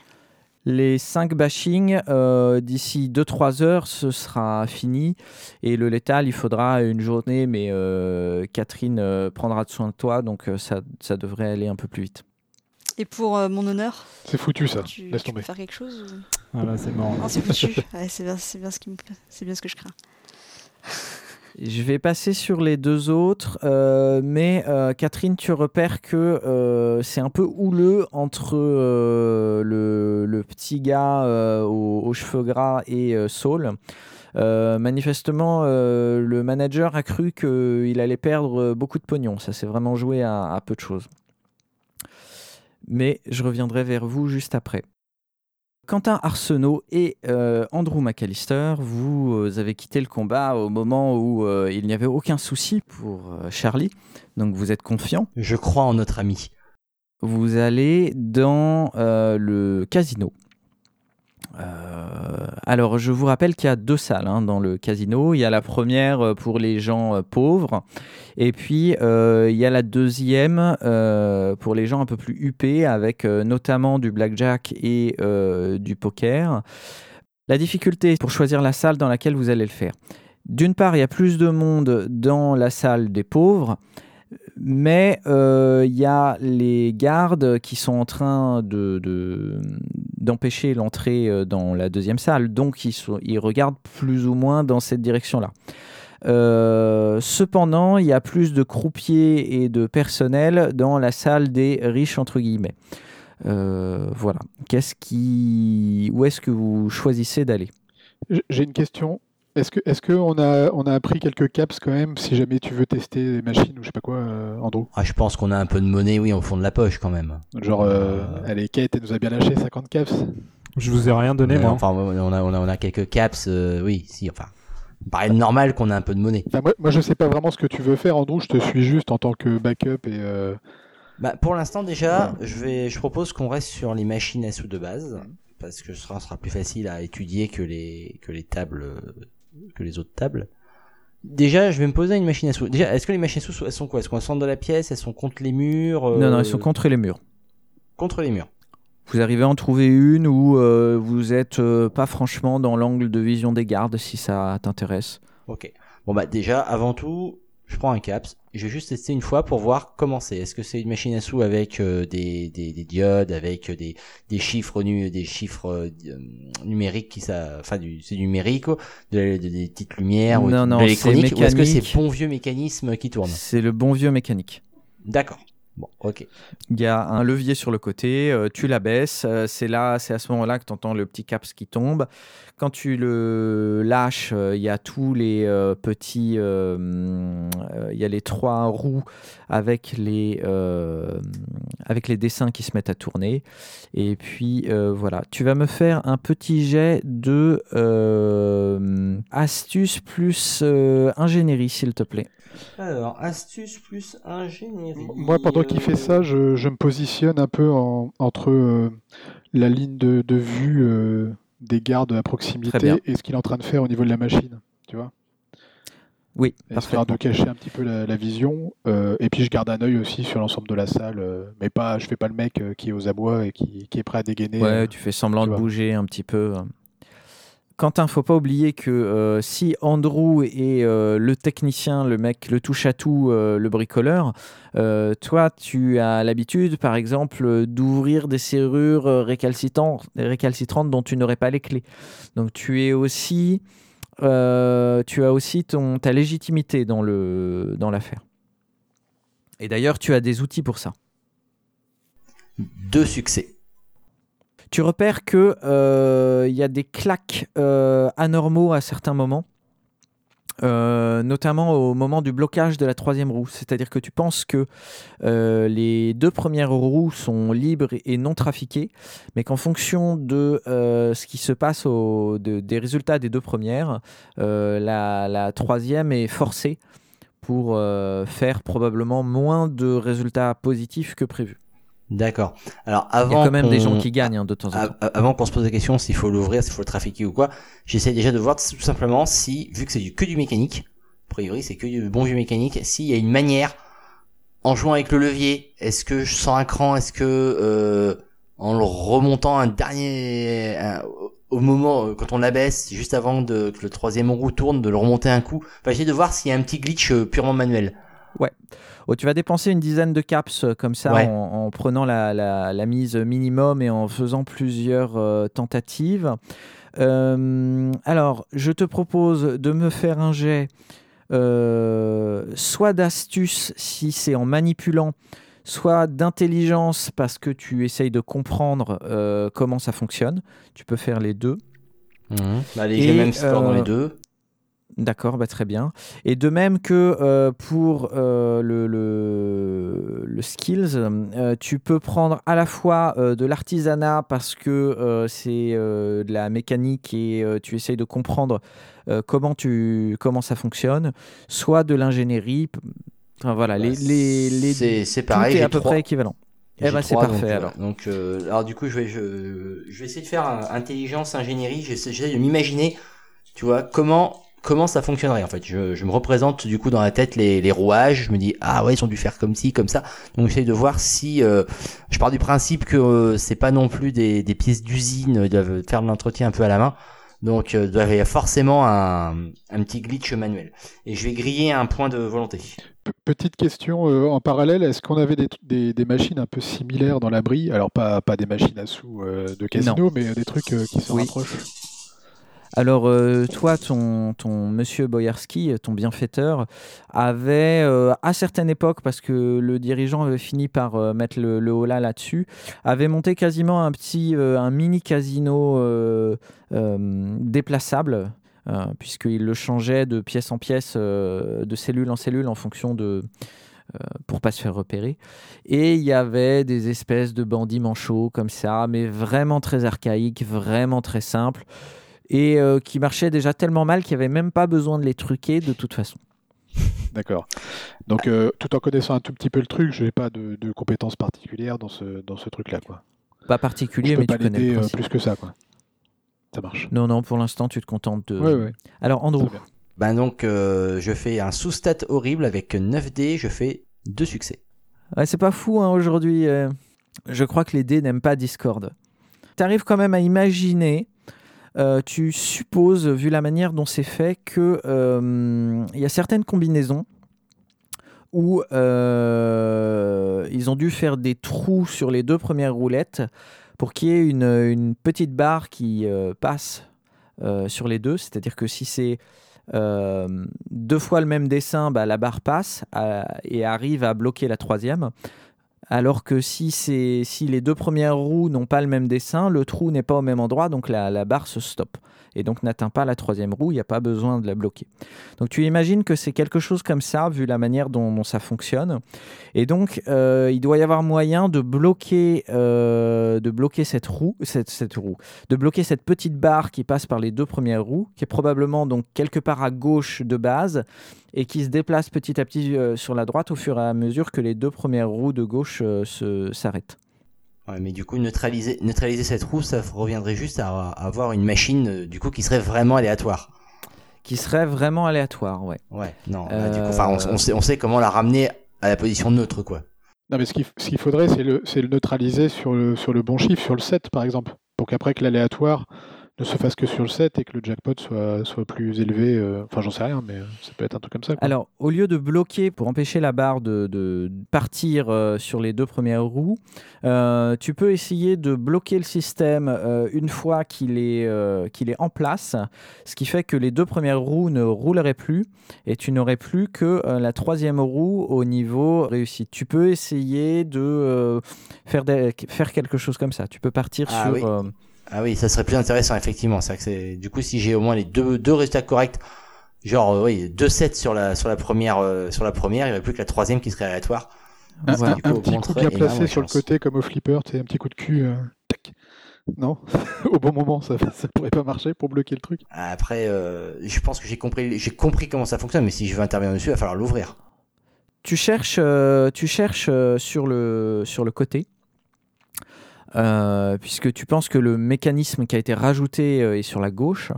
Speaker 1: Les 5 bashing, euh, d'ici 2-3 heures, ce sera fini. Et le létal, il faudra une journée, mais euh, Catherine euh, prendra soin de toi, donc ça, ça devrait aller un peu plus vite.
Speaker 2: Et pour euh, mon honneur,
Speaker 4: C'est foutu ça.
Speaker 2: tu,
Speaker 4: Laisse
Speaker 2: tu peux
Speaker 4: tomber.
Speaker 2: faire quelque chose ou...
Speaker 3: Voilà, c'est mort.
Speaker 2: Non, c'est foutu. Ouais, c'est bien, c'est bien ce qui me plaît. C'est bien ce que je crains.
Speaker 1: Je vais passer sur les deux autres, euh, mais euh, Catherine, tu repères que euh, c'est un peu houleux entre euh, le, le petit gars euh, aux, aux cheveux gras et euh, Saul. Euh, manifestement, euh, le manager a cru qu'il allait perdre beaucoup de pognon. Ça s'est vraiment joué à, à peu de choses. Mais je reviendrai vers vous juste après. Quentin Arsenault et euh, Andrew McAllister, vous euh, avez quitté le combat au moment où euh, il n'y avait aucun souci pour Charlie, donc vous êtes confiant.
Speaker 5: Je crois en notre ami.
Speaker 1: Vous allez dans le casino. Euh, alors, je vous rappelle qu'il y a deux salles hein, dans le casino. Il y a la première euh, pour les gens euh, pauvres, et puis il y a la deuxième pour les gens un peu plus huppés, avec notamment du blackjack et du poker. La difficulté pour choisir la salle dans laquelle vous allez le faire. D'une part, il y a plus de monde dans la salle des pauvres, mais euh, il y a les gardes qui sont en train de, de- d'empêcher l'entrée euh, dans la deuxième salle, donc ils, regardent plus ou moins dans cette direction-là. Euh, cependant, il y a plus de croupiers et de personnel dans la salle des riches entre guillemets. Voilà. Qu'est-ce qui, où est-ce que vous choisissez d'aller?
Speaker 4: J'ai une question. Est-ce que est-ce qu'on a on a appris quelques caps quand même si jamais tu veux tester les machines ou je sais pas quoi, euh, Andrew?
Speaker 5: Ah, je pense qu'on a un peu de monnaie, oui, au fond de la poche quand même.
Speaker 4: Genre, euh,
Speaker 5: Euh.
Speaker 4: allez, Kate, elle nous a bien lâché 50 caps.
Speaker 3: Je vous ai rien donné,
Speaker 5: Mais
Speaker 3: moi.
Speaker 5: Enfin, on a, on a, on a quelques caps, euh, oui, si, enfin. Il paraît normal qu'on ait un peu de monnaie.
Speaker 4: Bah, moi, moi, je sais pas vraiment ce que tu veux faire, Andrew. Je te suis juste en tant que backup et. euh,
Speaker 5: Bah, pour l'instant, déjà, je, vais, je propose qu'on reste sur les machines à sous de base, parce que ce sera, sera plus facile à étudier que les, que les tables, euh, que les autres tables. Déjà, je vais me poser une machine à sous. Déjà, est-ce que les machines à sous, elles sont quoi? Elles sont au centre de la pièce Elles sont contre les murs euh,
Speaker 1: Non, non, ils sont contre les murs.
Speaker 5: contre les murs.
Speaker 1: Vous arrivez à en trouver une où euh, vous êtes euh, pas franchement dans l'angle de vision des gardes si ça t'intéresse?
Speaker 5: Ok. Bon bah déjà, avant tout, je prends un caps. Je vais juste tester une fois pour voir comment c'est. Est-ce que c'est une machine à sous avec euh, des, des, des diodes, avec euh, des, des chiffres nu, des chiffres euh, euh, numériques qui ça, enfin du c'est numérique, quoi, de, de- des petites lumières ou
Speaker 1: Non,
Speaker 5: de
Speaker 1: non,
Speaker 5: l'électronique,
Speaker 1: c'est
Speaker 5: ou est-ce que c'est bon vieux mécanisme qui tourne?
Speaker 1: C'est le bon vieux mécanique.
Speaker 5: D'accord. Bon, ok.
Speaker 1: Il y a un levier sur le côté, euh, tu la baisses, euh, c'est là, c'est à ce moment-là que tu entends le petit caps qui tombe. Quand tu le lâches, euh, il y a tous les petits, il y a les trois roues avec les, avec les dessins qui se mettent à tourner. Et puis voilà, tu vas me faire un petit jet de astuce plus ingénierie, s'il te plaît.
Speaker 5: Alors, astuce plus ingénierie.
Speaker 4: Moi, pendant qu'il fait ça, je, je me positionne un peu en- entre euh, la ligne de, de vue euh, des gardes à proximité et ce qu'il est en train de faire au niveau de la machine. Tu vois
Speaker 1: Oui,
Speaker 4: Histoire de cacher un petit peu la, la vision. euh, et puis, je garde un œil aussi sur l'ensemble de la salle. euh, mais pas, je fais pas le mec qui est aux abois et qui, qui est prêt à dégainer.
Speaker 1: Ouais, tu fais semblant
Speaker 4: tu
Speaker 1: de bouger un petit peu. Quentin, faut pas oublier que euh, si Andrew est euh, le technicien, le mec, le touche-à-tout, euh, le bricoleur, toi, tu as l'habitude, par exemple, d'ouvrir des serrures récalcitrantes, récalcitrantes dont tu n'aurais pas les clés. Donc, tu es aussi, tu as aussi ton, ta légitimité dans le dans l'affaire. Et d'ailleurs, tu as des outils pour ça.
Speaker 5: Deux succès.
Speaker 1: Tu repères que euh, il y a des claques euh, anormaux à certains moments. Euh, notamment au moment du blocage de la troisième roue. C'est-à-dire que tu penses que les deux premières roues sont libres et non trafiquées, mais qu'en fonction de ce qui se passe au, de- des résultats des deux premières, la, troisième est forcée pour faire probablement moins de résultats positifs que prévu.
Speaker 5: D'accord. Alors
Speaker 1: Il y
Speaker 5: avant
Speaker 1: a quand même des gens qui gagnent hein, de temps en temps.
Speaker 5: Avant qu'on se pose la question s'il faut l'ouvrir, s'il faut le trafiquer ou quoi, j'essaie déjà de voir tout simplement si, vu que c'est du- que du mécanique, a priori c'est que du bon vieux mécanique, s'il y a une manière, en jouant avec le levier, est-ce que je sens un cran, est-ce que euh, en le remontant un dernier, un- au moment euh, quand on l'abaisse, juste avant de, que le troisième roue tourne, de le remonter un coup, enfin j'essaie de voir s'il y a un petit glitch euh, purement manuel.
Speaker 1: Oh, tu vas dépenser une dizaine de caps euh, comme ça
Speaker 5: Ouais.
Speaker 1: en, en prenant la, la- la mise minimum et en faisant plusieurs euh, tentatives. Euh, alors, je te propose de me faire un jet euh, soit d'astuce si c'est en manipulant, soit d'intelligence parce que tu essayes de comprendre euh, comment ça fonctionne. Tu peux faire les deux.
Speaker 5: Allez,
Speaker 1: Et,
Speaker 5: j'ai le même score dans les deux.
Speaker 1: D'accord, bah très bien. Et de même que euh, pour euh, le, le, le skills, euh, tu peux prendre à la fois de l'artisanat parce que c'est de la mécanique et tu essayes de comprendre comment, tu, comment ça fonctionne, soit de l'ingénierie. Enfin, voilà, les, les, les,
Speaker 5: Bah, c'est c'est pareil,
Speaker 1: est
Speaker 5: j'ai
Speaker 1: à peu
Speaker 5: trois-
Speaker 1: près équivalent. Eh ben, c'est parfait,
Speaker 5: donc,
Speaker 1: alors.
Speaker 5: Donc, alors du coup, je vais, je, je vais essayer de faire intelligence, ingénierie. J'essaie de m'imaginer, tu vois, comment comment ça fonctionnerait en fait. Je, je me représente du coup dans la tête les, les rouages. Je me dis ah ouais, ils ont dû faire comme ci, comme ça. Donc j'essaie de voir si euh, je pars du principe que euh, c'est pas non plus des, des pièces d'usine, ils doivent faire de l'entretien un peu à la main. Donc euh, il y avoir forcément un, un petit glitch manuel. Et je vais griller un point de volonté.
Speaker 4: Petite question euh, en parallèle, est-ce qu'on avait des, des- des machines un peu similaires dans l'abri? Alors pas, pas des machines à sous euh, de casino, mais des trucs euh, qui se
Speaker 1: Oui.
Speaker 4: rapprochent.
Speaker 1: Alors, euh, toi, ton, monsieur Boyarski, ton bienfaiteur, avait euh, à certaines époques, parce que le dirigeant avait fini par euh, mettre le, holà là-dessus, avait monté quasiment un petit, mini casino déplaçable, puisqu'il le changeait de pièce en pièce, de cellule en cellule, en fonction de pour pas se faire repérer. Et il y avait des espèces de bandits manchots comme ça, mais vraiment très archaïques, vraiment très simples et euh, qui marchaient déjà tellement mal qu'il n'y avait même pas besoin de les truquer de toute façon.
Speaker 4: D'accord. Donc euh, tout en connaissant un tout petit peu le truc, je n'ai pas de, de compétences particulières dans ce, dans ce truc-là. quoi.
Speaker 1: Pas
Speaker 4: Je
Speaker 1: particulier,
Speaker 4: peux
Speaker 1: mais
Speaker 4: pas
Speaker 1: tu connais le
Speaker 4: l'aider euh, plus que ça. Quoi. Ça marche.
Speaker 1: Non, non, pour l'instant, tu te contentes de...
Speaker 4: Ouais, ouais.
Speaker 1: Alors, Andrew.
Speaker 5: Ben donc euh, je fais un sous-stat horrible avec 9 dés, je fais deux succès.
Speaker 1: Ouais, c'est pas fou hein, aujourd'hui. euh, Je crois que les dés n'aiment pas Discord. Tu arrives quand même à imaginer, euh, tu supposes, vu la manière dont c'est fait, que euh, y a certaines combinaisons où euh, ils ont dû faire des trous sur les deux premières roulettes pour qu'il y ait une, petite barre qui passe sur les deux. C'est-à-dire que si c'est deux fois le même dessin, bah, la barre passe et arrive à bloquer la troisième. Alors que si, les deux premières roues n'ont pas le même dessin, le trou n'est pas au même endroit, donc la, la barre se stoppe. Et donc n'atteint pas la troisième roue, il n'y a pas besoin de la bloquer. Donc tu imagines que c'est quelque chose comme ça, vu la manière dont, ça fonctionne. Et donc euh, il doit y avoir moyen de bloquer, euh, de bloquer cette roue, cette, roue, de bloquer cette petite barre qui passe par les deux premières roues, qui est probablement donc quelque part à gauche de base, et qui se déplace petit à petit euh, sur la droite au fur et à mesure que les deux premières roues de gauche s'arrêtent.
Speaker 5: Ouais, mais du coup neutraliser neutraliser cette roue, ça reviendrait juste à, à avoir une machine euh, du coup qui serait vraiment aléatoire.
Speaker 1: Qui serait vraiment aléatoire, ouais.
Speaker 5: Ouais, non. bah, du coup,
Speaker 1: Euh,
Speaker 5: enfin, on, on sait on sait comment la ramener à la position neutre quoi.
Speaker 4: Non, mais ce qu'il ce faudrait, c'est le, c'est le neutraliser sur le, sur le bon chiffre, sur le 7 par exemple, pour qu'après que l'aléatoire ne se fasse que sur le 7 et que le jackpot soit, soit plus élevé. euh, Enfin, j'en sais rien, mais euh, ça peut être un truc comme ça. quoi.
Speaker 1: Alors, au lieu de bloquer pour empêcher la barre de, de partir euh, sur les deux premières roues, euh, tu peux essayer de bloquer le système euh, une fois qu'il est, euh, qu'il est en place, ce qui fait que les deux premières roues ne rouleraient plus et tu n'aurais plus que euh, la troisième roue au niveau réussite. Tu peux essayer de euh, faire, des- faire quelque chose comme ça. Tu peux partir
Speaker 5: Ah
Speaker 1: sur...
Speaker 5: oui. Ah oui, ça serait plus intéressant effectivement. C'est que c'est du coup si j'ai au moins les deux deux résultats corrects, Genre, euh, oui, deux sets sur la, sur la première, euh, sur la première, il n'y aurait plus que la troisième qui serait aléatoire.
Speaker 4: Un,
Speaker 1: Voilà.
Speaker 4: un-
Speaker 5: Du coup,
Speaker 4: un
Speaker 5: au
Speaker 4: petit coup bien placé sur le côté comme au flipper, tu un petit coup de cul. euh, tac. Non, au bon moment, ça, ça pourrait pas marcher pour bloquer le truc.
Speaker 5: Après, euh, je pense que j'ai compris, j'ai compris comment ça fonctionne, mais si je veux intervenir dessus, il va falloir l'ouvrir.
Speaker 1: Tu cherches, euh, tu cherches euh, sur, le, sur le côté, euh, puisque tu penses que le mécanisme qui a été rajouté euh, est sur la gauche.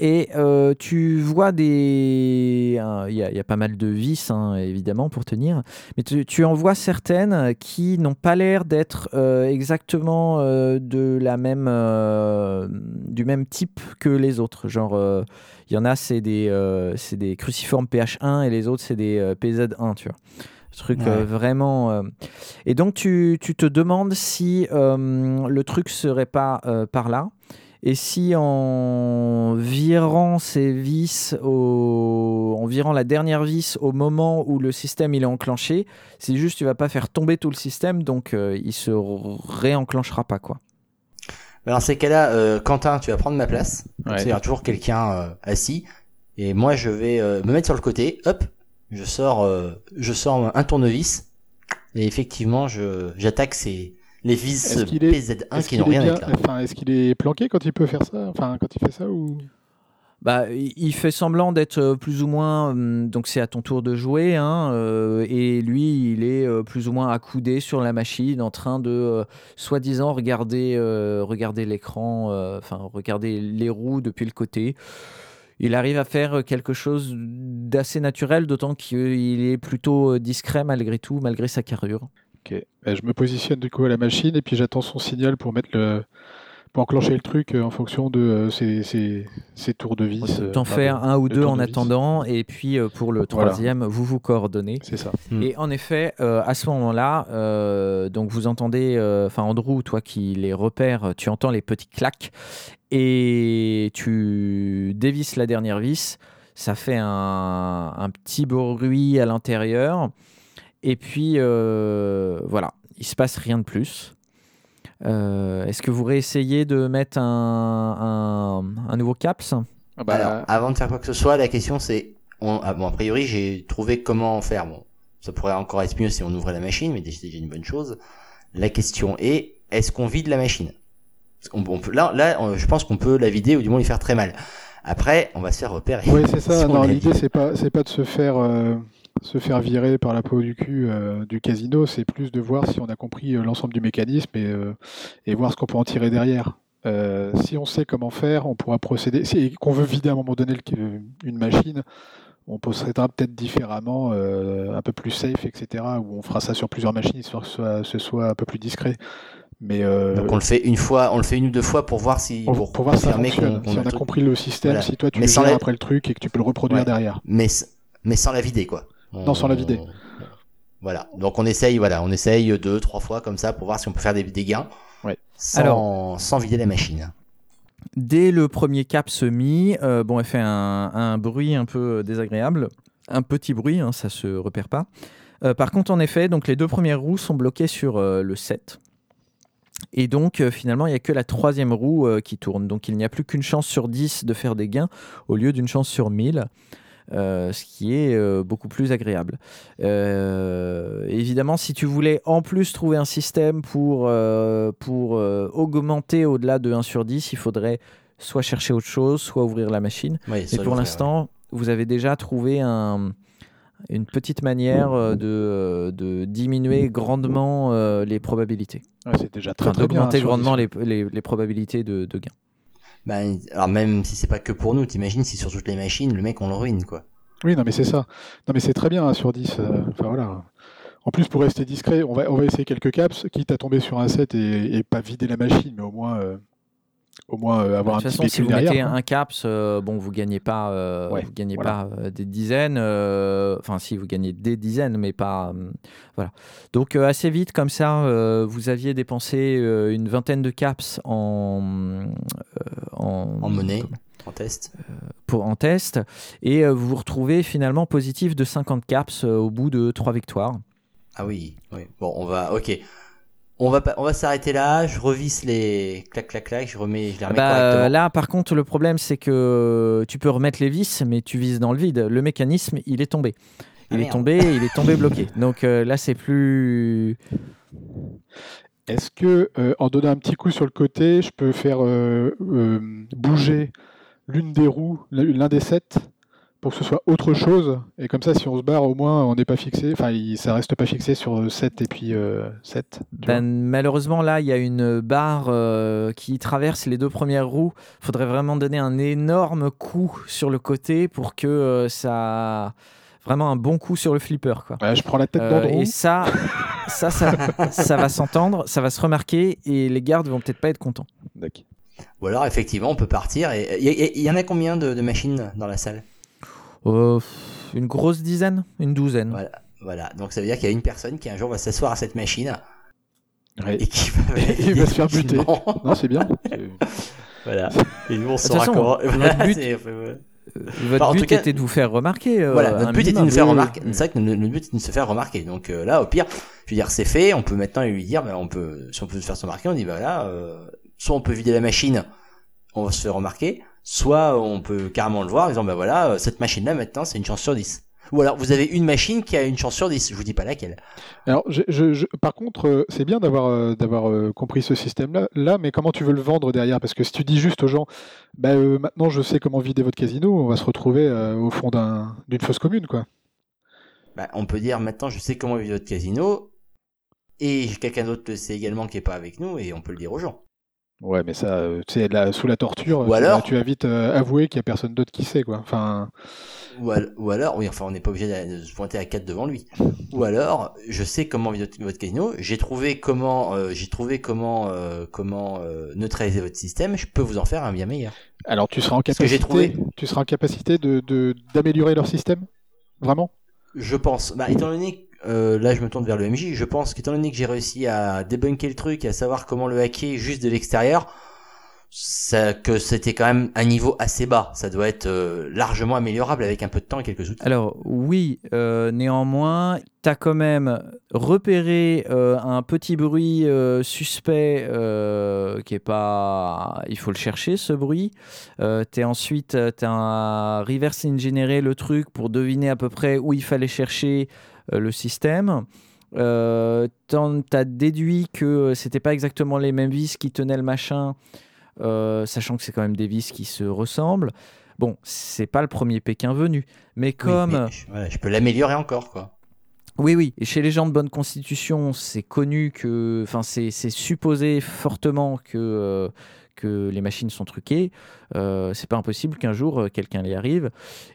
Speaker 1: Et euh, tu vois des. Il y, a- pas mal de vis, hein, évidemment, pour tenir. Mais tu, en vois certaines qui n'ont pas l'air d'être exactement de la même, du même type que les autres. Genre, il y en a, c'est des, des cruciformes PH1 et les autres, c'est des euh, PZ1, tu vois. Truc euh,
Speaker 5: Ouais.
Speaker 1: vraiment. euh, Et donc, tu, tu te demandes si euh, le truc serait pas euh, par là. Et si en virant ces vis, au... en virant la dernière vis au moment où le système il est enclenché, c'est juste tu vas pas faire tomber tout le système, donc euh, il se réenclenchera pas quoi.
Speaker 5: Mais Dans ces cas-là, euh, Quentin, tu vas prendre ma place.
Speaker 1: Ouais.
Speaker 5: Il y aura toujours quelqu'un euh, assis. Et moi, je vais euh, me mettre sur le côté. Hop, je sors, euh, je sors un tournevis. Et effectivement, je j'attaque ces les vis
Speaker 4: Est-ce qu'il est-
Speaker 5: PZ1
Speaker 4: Est-ce
Speaker 5: qui
Speaker 4: qu'il
Speaker 5: n'ont
Speaker 4: est,
Speaker 5: rien à
Speaker 4: bien-
Speaker 5: là.
Speaker 4: enfin, est-ce qu'il est planqué quand il peut faire ça? Enfin, quand il fait ça ou
Speaker 1: Bah, il il fait semblant d'être euh, plus ou moins, hum, donc c'est à ton tour de jouer, hein, euh, et lui, il est euh, plus ou moins accoudé sur la machine, en train de, euh, soi-disant, regarder, euh, regarder l'écran, euh, enfin, regarder les roues depuis le côté. Il arrive à faire quelque chose d'assez naturel, d'autant qu'il est plutôt euh, discret malgré tout, malgré sa carrure.
Speaker 4: Ok. Bah, je me positionne du coup à la machine et puis j'attends son signal pour mettre le pour enclencher le truc euh, en fonction de euh, ses, ses- ses tours de vis. euh,
Speaker 1: T'en
Speaker 4: enfin,
Speaker 1: fais
Speaker 4: le-
Speaker 1: un ou deux en
Speaker 4: de
Speaker 1: attendant, et puis euh, pour le
Speaker 4: Voilà.
Speaker 1: troisième, vous vous coordonnez.
Speaker 4: C'est ça.
Speaker 5: Hmm.
Speaker 1: Et en effet, euh, à ce moment-là, euh, donc vous entendez, euh, enfin Andrew, toi qui les repères, tu entends les petits claques et tu dévisses la dernière vis. Ça fait un, un petit bruit à l'intérieur. Et puis euh, voilà, il se passe rien de plus. Euh, Est-ce que vous réessayez de mettre un, un- un nouveau caps?
Speaker 4: Ah bah,
Speaker 5: Alors, avant de faire quoi que ce soit, la question c'est, ah, bon, a priori, j'ai trouvé comment faire. Bon, ça pourrait encore être mieux si on ouvrait la machine, mais c'est déjà une bonne chose. La question est, est-ce qu'on vide la machine? On peut, là, là, on- je pense qu'on peut la vider ou du moins lui faire très mal. Après, on va se faire repérer.
Speaker 4: Oui, c'est ça.
Speaker 5: Si
Speaker 4: l'idée c'est pas c'est pas de se faire euh, se faire virer par la peau du cul euh, du casino, c'est plus de voir si on a compris euh, l'ensemble du mécanisme et, euh, et voir ce qu'on peut en tirer derrière. Si on sait comment faire, on pourra procéder. Si qu'on veut vider à un moment donné le- une machine, on procédera peut-être différemment, un peu plus safe, etc. Ou on fera ça sur plusieurs machines, histoire que ce soit, ce soit un peu plus discret. Mais euh,
Speaker 5: Donc on le fait une fois, on le fait une ou deux fois pour voir si,
Speaker 4: pour, pour voir si ça
Speaker 5: confirmer
Speaker 4: fonctionne,
Speaker 5: qu'on- qu'on
Speaker 4: si
Speaker 5: a
Speaker 4: on a compris le système,
Speaker 5: Voilà.
Speaker 4: si toi tu
Speaker 5: Mais
Speaker 4: le
Speaker 5: sans
Speaker 4: gères
Speaker 5: la-
Speaker 4: après le truc et que tu peux le reproduire
Speaker 5: Ouais.
Speaker 4: derrière.
Speaker 5: mais mais sans la vider quoi.
Speaker 4: Non, sans la vider.
Speaker 5: Voilà. Donc on essaye, voilà, on essaye deux, trois fois comme ça pour voir si on peut faire des, des gains.
Speaker 4: Ouais.
Speaker 5: Sans,
Speaker 1: Alors-
Speaker 5: sans vider la machine.
Speaker 1: Dès le premier cap se mit, euh, bon, elle fait un, un bruit un peu désagréable, un petit bruit, hein, ça se repère pas. Euh, par contre, en effet, donc les deux premières roues sont bloquées sur euh, le 7. Et donc, euh, finalement, il n'y a que la troisième roue euh, qui tourne. Donc, il n'y a plus qu'une chance sur 10 de faire des gains au lieu d'une chance sur 1000. euh, ce qui est beaucoup plus agréable. Évidemment, si tu voulais en plus trouver un système pour, pour augmenter au-delà de 1 sur 10, il faudrait soit chercher autre chose, soit ouvrir la machine.
Speaker 5: Oui,
Speaker 1: Mais
Speaker 5: ça,
Speaker 1: pour l'instant, vous avez déjà trouvé un- une petite manière euh, de, euh, de diminuer grandement euh, les probabilités.
Speaker 4: Ouais, c'est déjà très,
Speaker 1: Enfin,
Speaker 4: très bien.
Speaker 1: d'augmenter grandement les, les- les probabilités de, de gain.
Speaker 5: Ben, alors même si c'est pas que pour nous, t'imagines si sur toutes les machines, le mec on le ruine quoi.
Speaker 4: Oui, non, mais c'est ça. Non, mais c'est très bien, un sur 10. euh, Enfin, voilà. En plus, pour rester discret, on va, on va essayer quelques caps, quitte à tomber sur un set et, et pas vider la machine, mais au moins, euh, au moins euh, avoir
Speaker 1: de toute
Speaker 4: un
Speaker 1: façon,
Speaker 4: petit
Speaker 1: si vous
Speaker 4: derrière.
Speaker 1: mettez
Speaker 4: quoi.
Speaker 1: un caps, euh, bon, vous gagnez pas, euh,
Speaker 4: Ouais,
Speaker 1: vous gagnez
Speaker 4: voilà.
Speaker 1: pas euh, des dizaines. euh, Enfin, si vous gagnez des dizaines, mais pas. euh, voilà. Donc euh, assez vite, comme ça, euh, vous aviez dépensé euh, une vingtaine de caps en euh, en,
Speaker 5: En monnaie, en test.
Speaker 1: pour, en test, et euh, vous vous retrouvez finalement positif de 50 caps euh, au bout de trois victoires.
Speaker 5: Ah oui, oui. Bon, on va, ok. On va, pas- on va s'arrêter là. Je revisse les clac clac clac. Je remets, je les remets
Speaker 1: Bah,
Speaker 5: correctement.
Speaker 1: là, par contre, le problème, c'est que tu peux remettre les vis, mais tu vises dans le vide. Le mécanisme, il est tombé. Il
Speaker 5: Ah,
Speaker 1: est
Speaker 5: merde.
Speaker 1: tombé, il est tombé bloqué. Donc euh, là, c'est plus.
Speaker 4: Est-ce que, euh, en donnant un petit coup sur le côté, je peux faire euh, euh, bouger l'une des roues, l'un des sept, pour que ce soit autre chose Et comme ça, si on se barre, au moins, on n'est pas fixé. Enfin, il- ça reste pas fixé sur 7 et puis euh, 7.
Speaker 1: Ben, malheureusement, là, il y a une barre euh, qui traverse les deux premières roues. Il faudrait vraiment donner un énorme coup sur le côté pour que euh, ça. Vraiment un bon coup sur le flipper. Quoi.
Speaker 4: je prends la tête
Speaker 1: Euh,
Speaker 4: d'Andrew.
Speaker 1: et ça, ça, ça, ça va s'entendre, ça va se remarquer et les gardes vont peut-être pas être contents.
Speaker 4: D'accord.
Speaker 5: Ou alors, effectivement, on peut partir. Il y, y- il y en a combien de, de machines dans la salle?
Speaker 1: Euh, une grosse dizaine Une douzaine.
Speaker 5: Voilà. Voilà. Donc ça veut dire qu'il y a une personne qui un jour va s'asseoir à cette machine
Speaker 4: Ouais.
Speaker 5: et qui va,
Speaker 4: Il va se faire buter. Non, c'est bien.
Speaker 5: Voilà. Et nous on saura comment.
Speaker 1: votre
Speaker 5: Voilà,
Speaker 1: Votre
Speaker 5: Bah, en
Speaker 1: but
Speaker 5: tout cas-
Speaker 1: était de vous faire remarquer. euh,
Speaker 5: Voilà, notre but était de
Speaker 1: minimum.
Speaker 5: nous faire remarquer.
Speaker 1: oui.
Speaker 5: C'est vrai que notre but est de se faire remarquer. Donc euh, là, au pire, je veux dire, c'est fait. On peut maintenant lui dire, ben, on peut, si on peut se faire remarquer, on dit, bah voilà, euh, soit on peut vider la machine, on va se faire remarquer, soit on peut carrément le voir en disant, bah voilà, euh, cette machine-là maintenant, c'est une chance sur 10. Ou alors, vous avez une machine qui a une chance sur 10. Je vous dis pas laquelle.
Speaker 4: Alors, je- je- je- par contre, euh, c'est bien d'avoir euh, d'avoir euh, compris ce système-là, là, mais comment tu veux le vendre derrière? Parce que si tu dis juste aux gens, bah, euh, maintenant je sais comment vider votre casino, on va se retrouver euh, au fond d'un- d'une fosse commune, quoi.
Speaker 5: Bah, on peut dire, maintenant, je sais comment vivre votre casino. Et quelqu'un d'autre le sait également qui est pas avec nous et on peut le dire aux gens.
Speaker 4: Ouais, mais ça, euh, tu sais, sous la torture,
Speaker 5: Ou alors-
Speaker 4: tu vas vite euh, avouer qu'il y a personne d'autre qui sait, quoi. Enfin,
Speaker 5: Ou, al- ou alors, oui, enfin, on n'est pas obligé de se pointer à 4 devant lui. Ou alors, je sais comment vivre votre- casino, j'ai trouvé comment, euh, j'ai trouvé comment, euh, comment neutraliser votre système. Je peux vous en faire un bien meilleur.
Speaker 4: alors tu seras en capacité,
Speaker 5: trouvé.
Speaker 4: tu seras en capacité de de- d'améliorer leur système, vraiment?
Speaker 5: Je pense, bah, étant donné, que, euh, là, je me tourne vers le MJ. Je pense qu'étant donné que j'ai réussi à débunker le truc, à savoir comment le hacker juste de l'extérieur, que c'était quand même un niveau assez bas. Ça doit être euh, largement améliorable avec un peu de temps et quelques outils.
Speaker 1: Alors oui, euh, néanmoins, tu as quand même repéré un petit bruit suspect qui est pas... Il faut le chercher, ce bruit. T'es ensuite, tu as reverse engineeré le truc pour deviner à peu près où il fallait chercher le système. Euh, tu as déduit que c'était pas exactement les mêmes vis qui tenaient le machin, euh, sachant que c'est quand même des vis qui se ressemblent. Bon, c'est pas le premier Pékin venu, mais
Speaker 5: Oui,
Speaker 1: comme...
Speaker 5: mais je, voilà, je peux l'améliorer encore, quoi.
Speaker 1: Oui, oui. Et chez les gens de bonne constitution, c'est connu que, enfin, c'est supposé fortement que euh, que les machines sont truquées. Euh, c'est pas impossible qu'un jour euh, quelqu'un y arrive.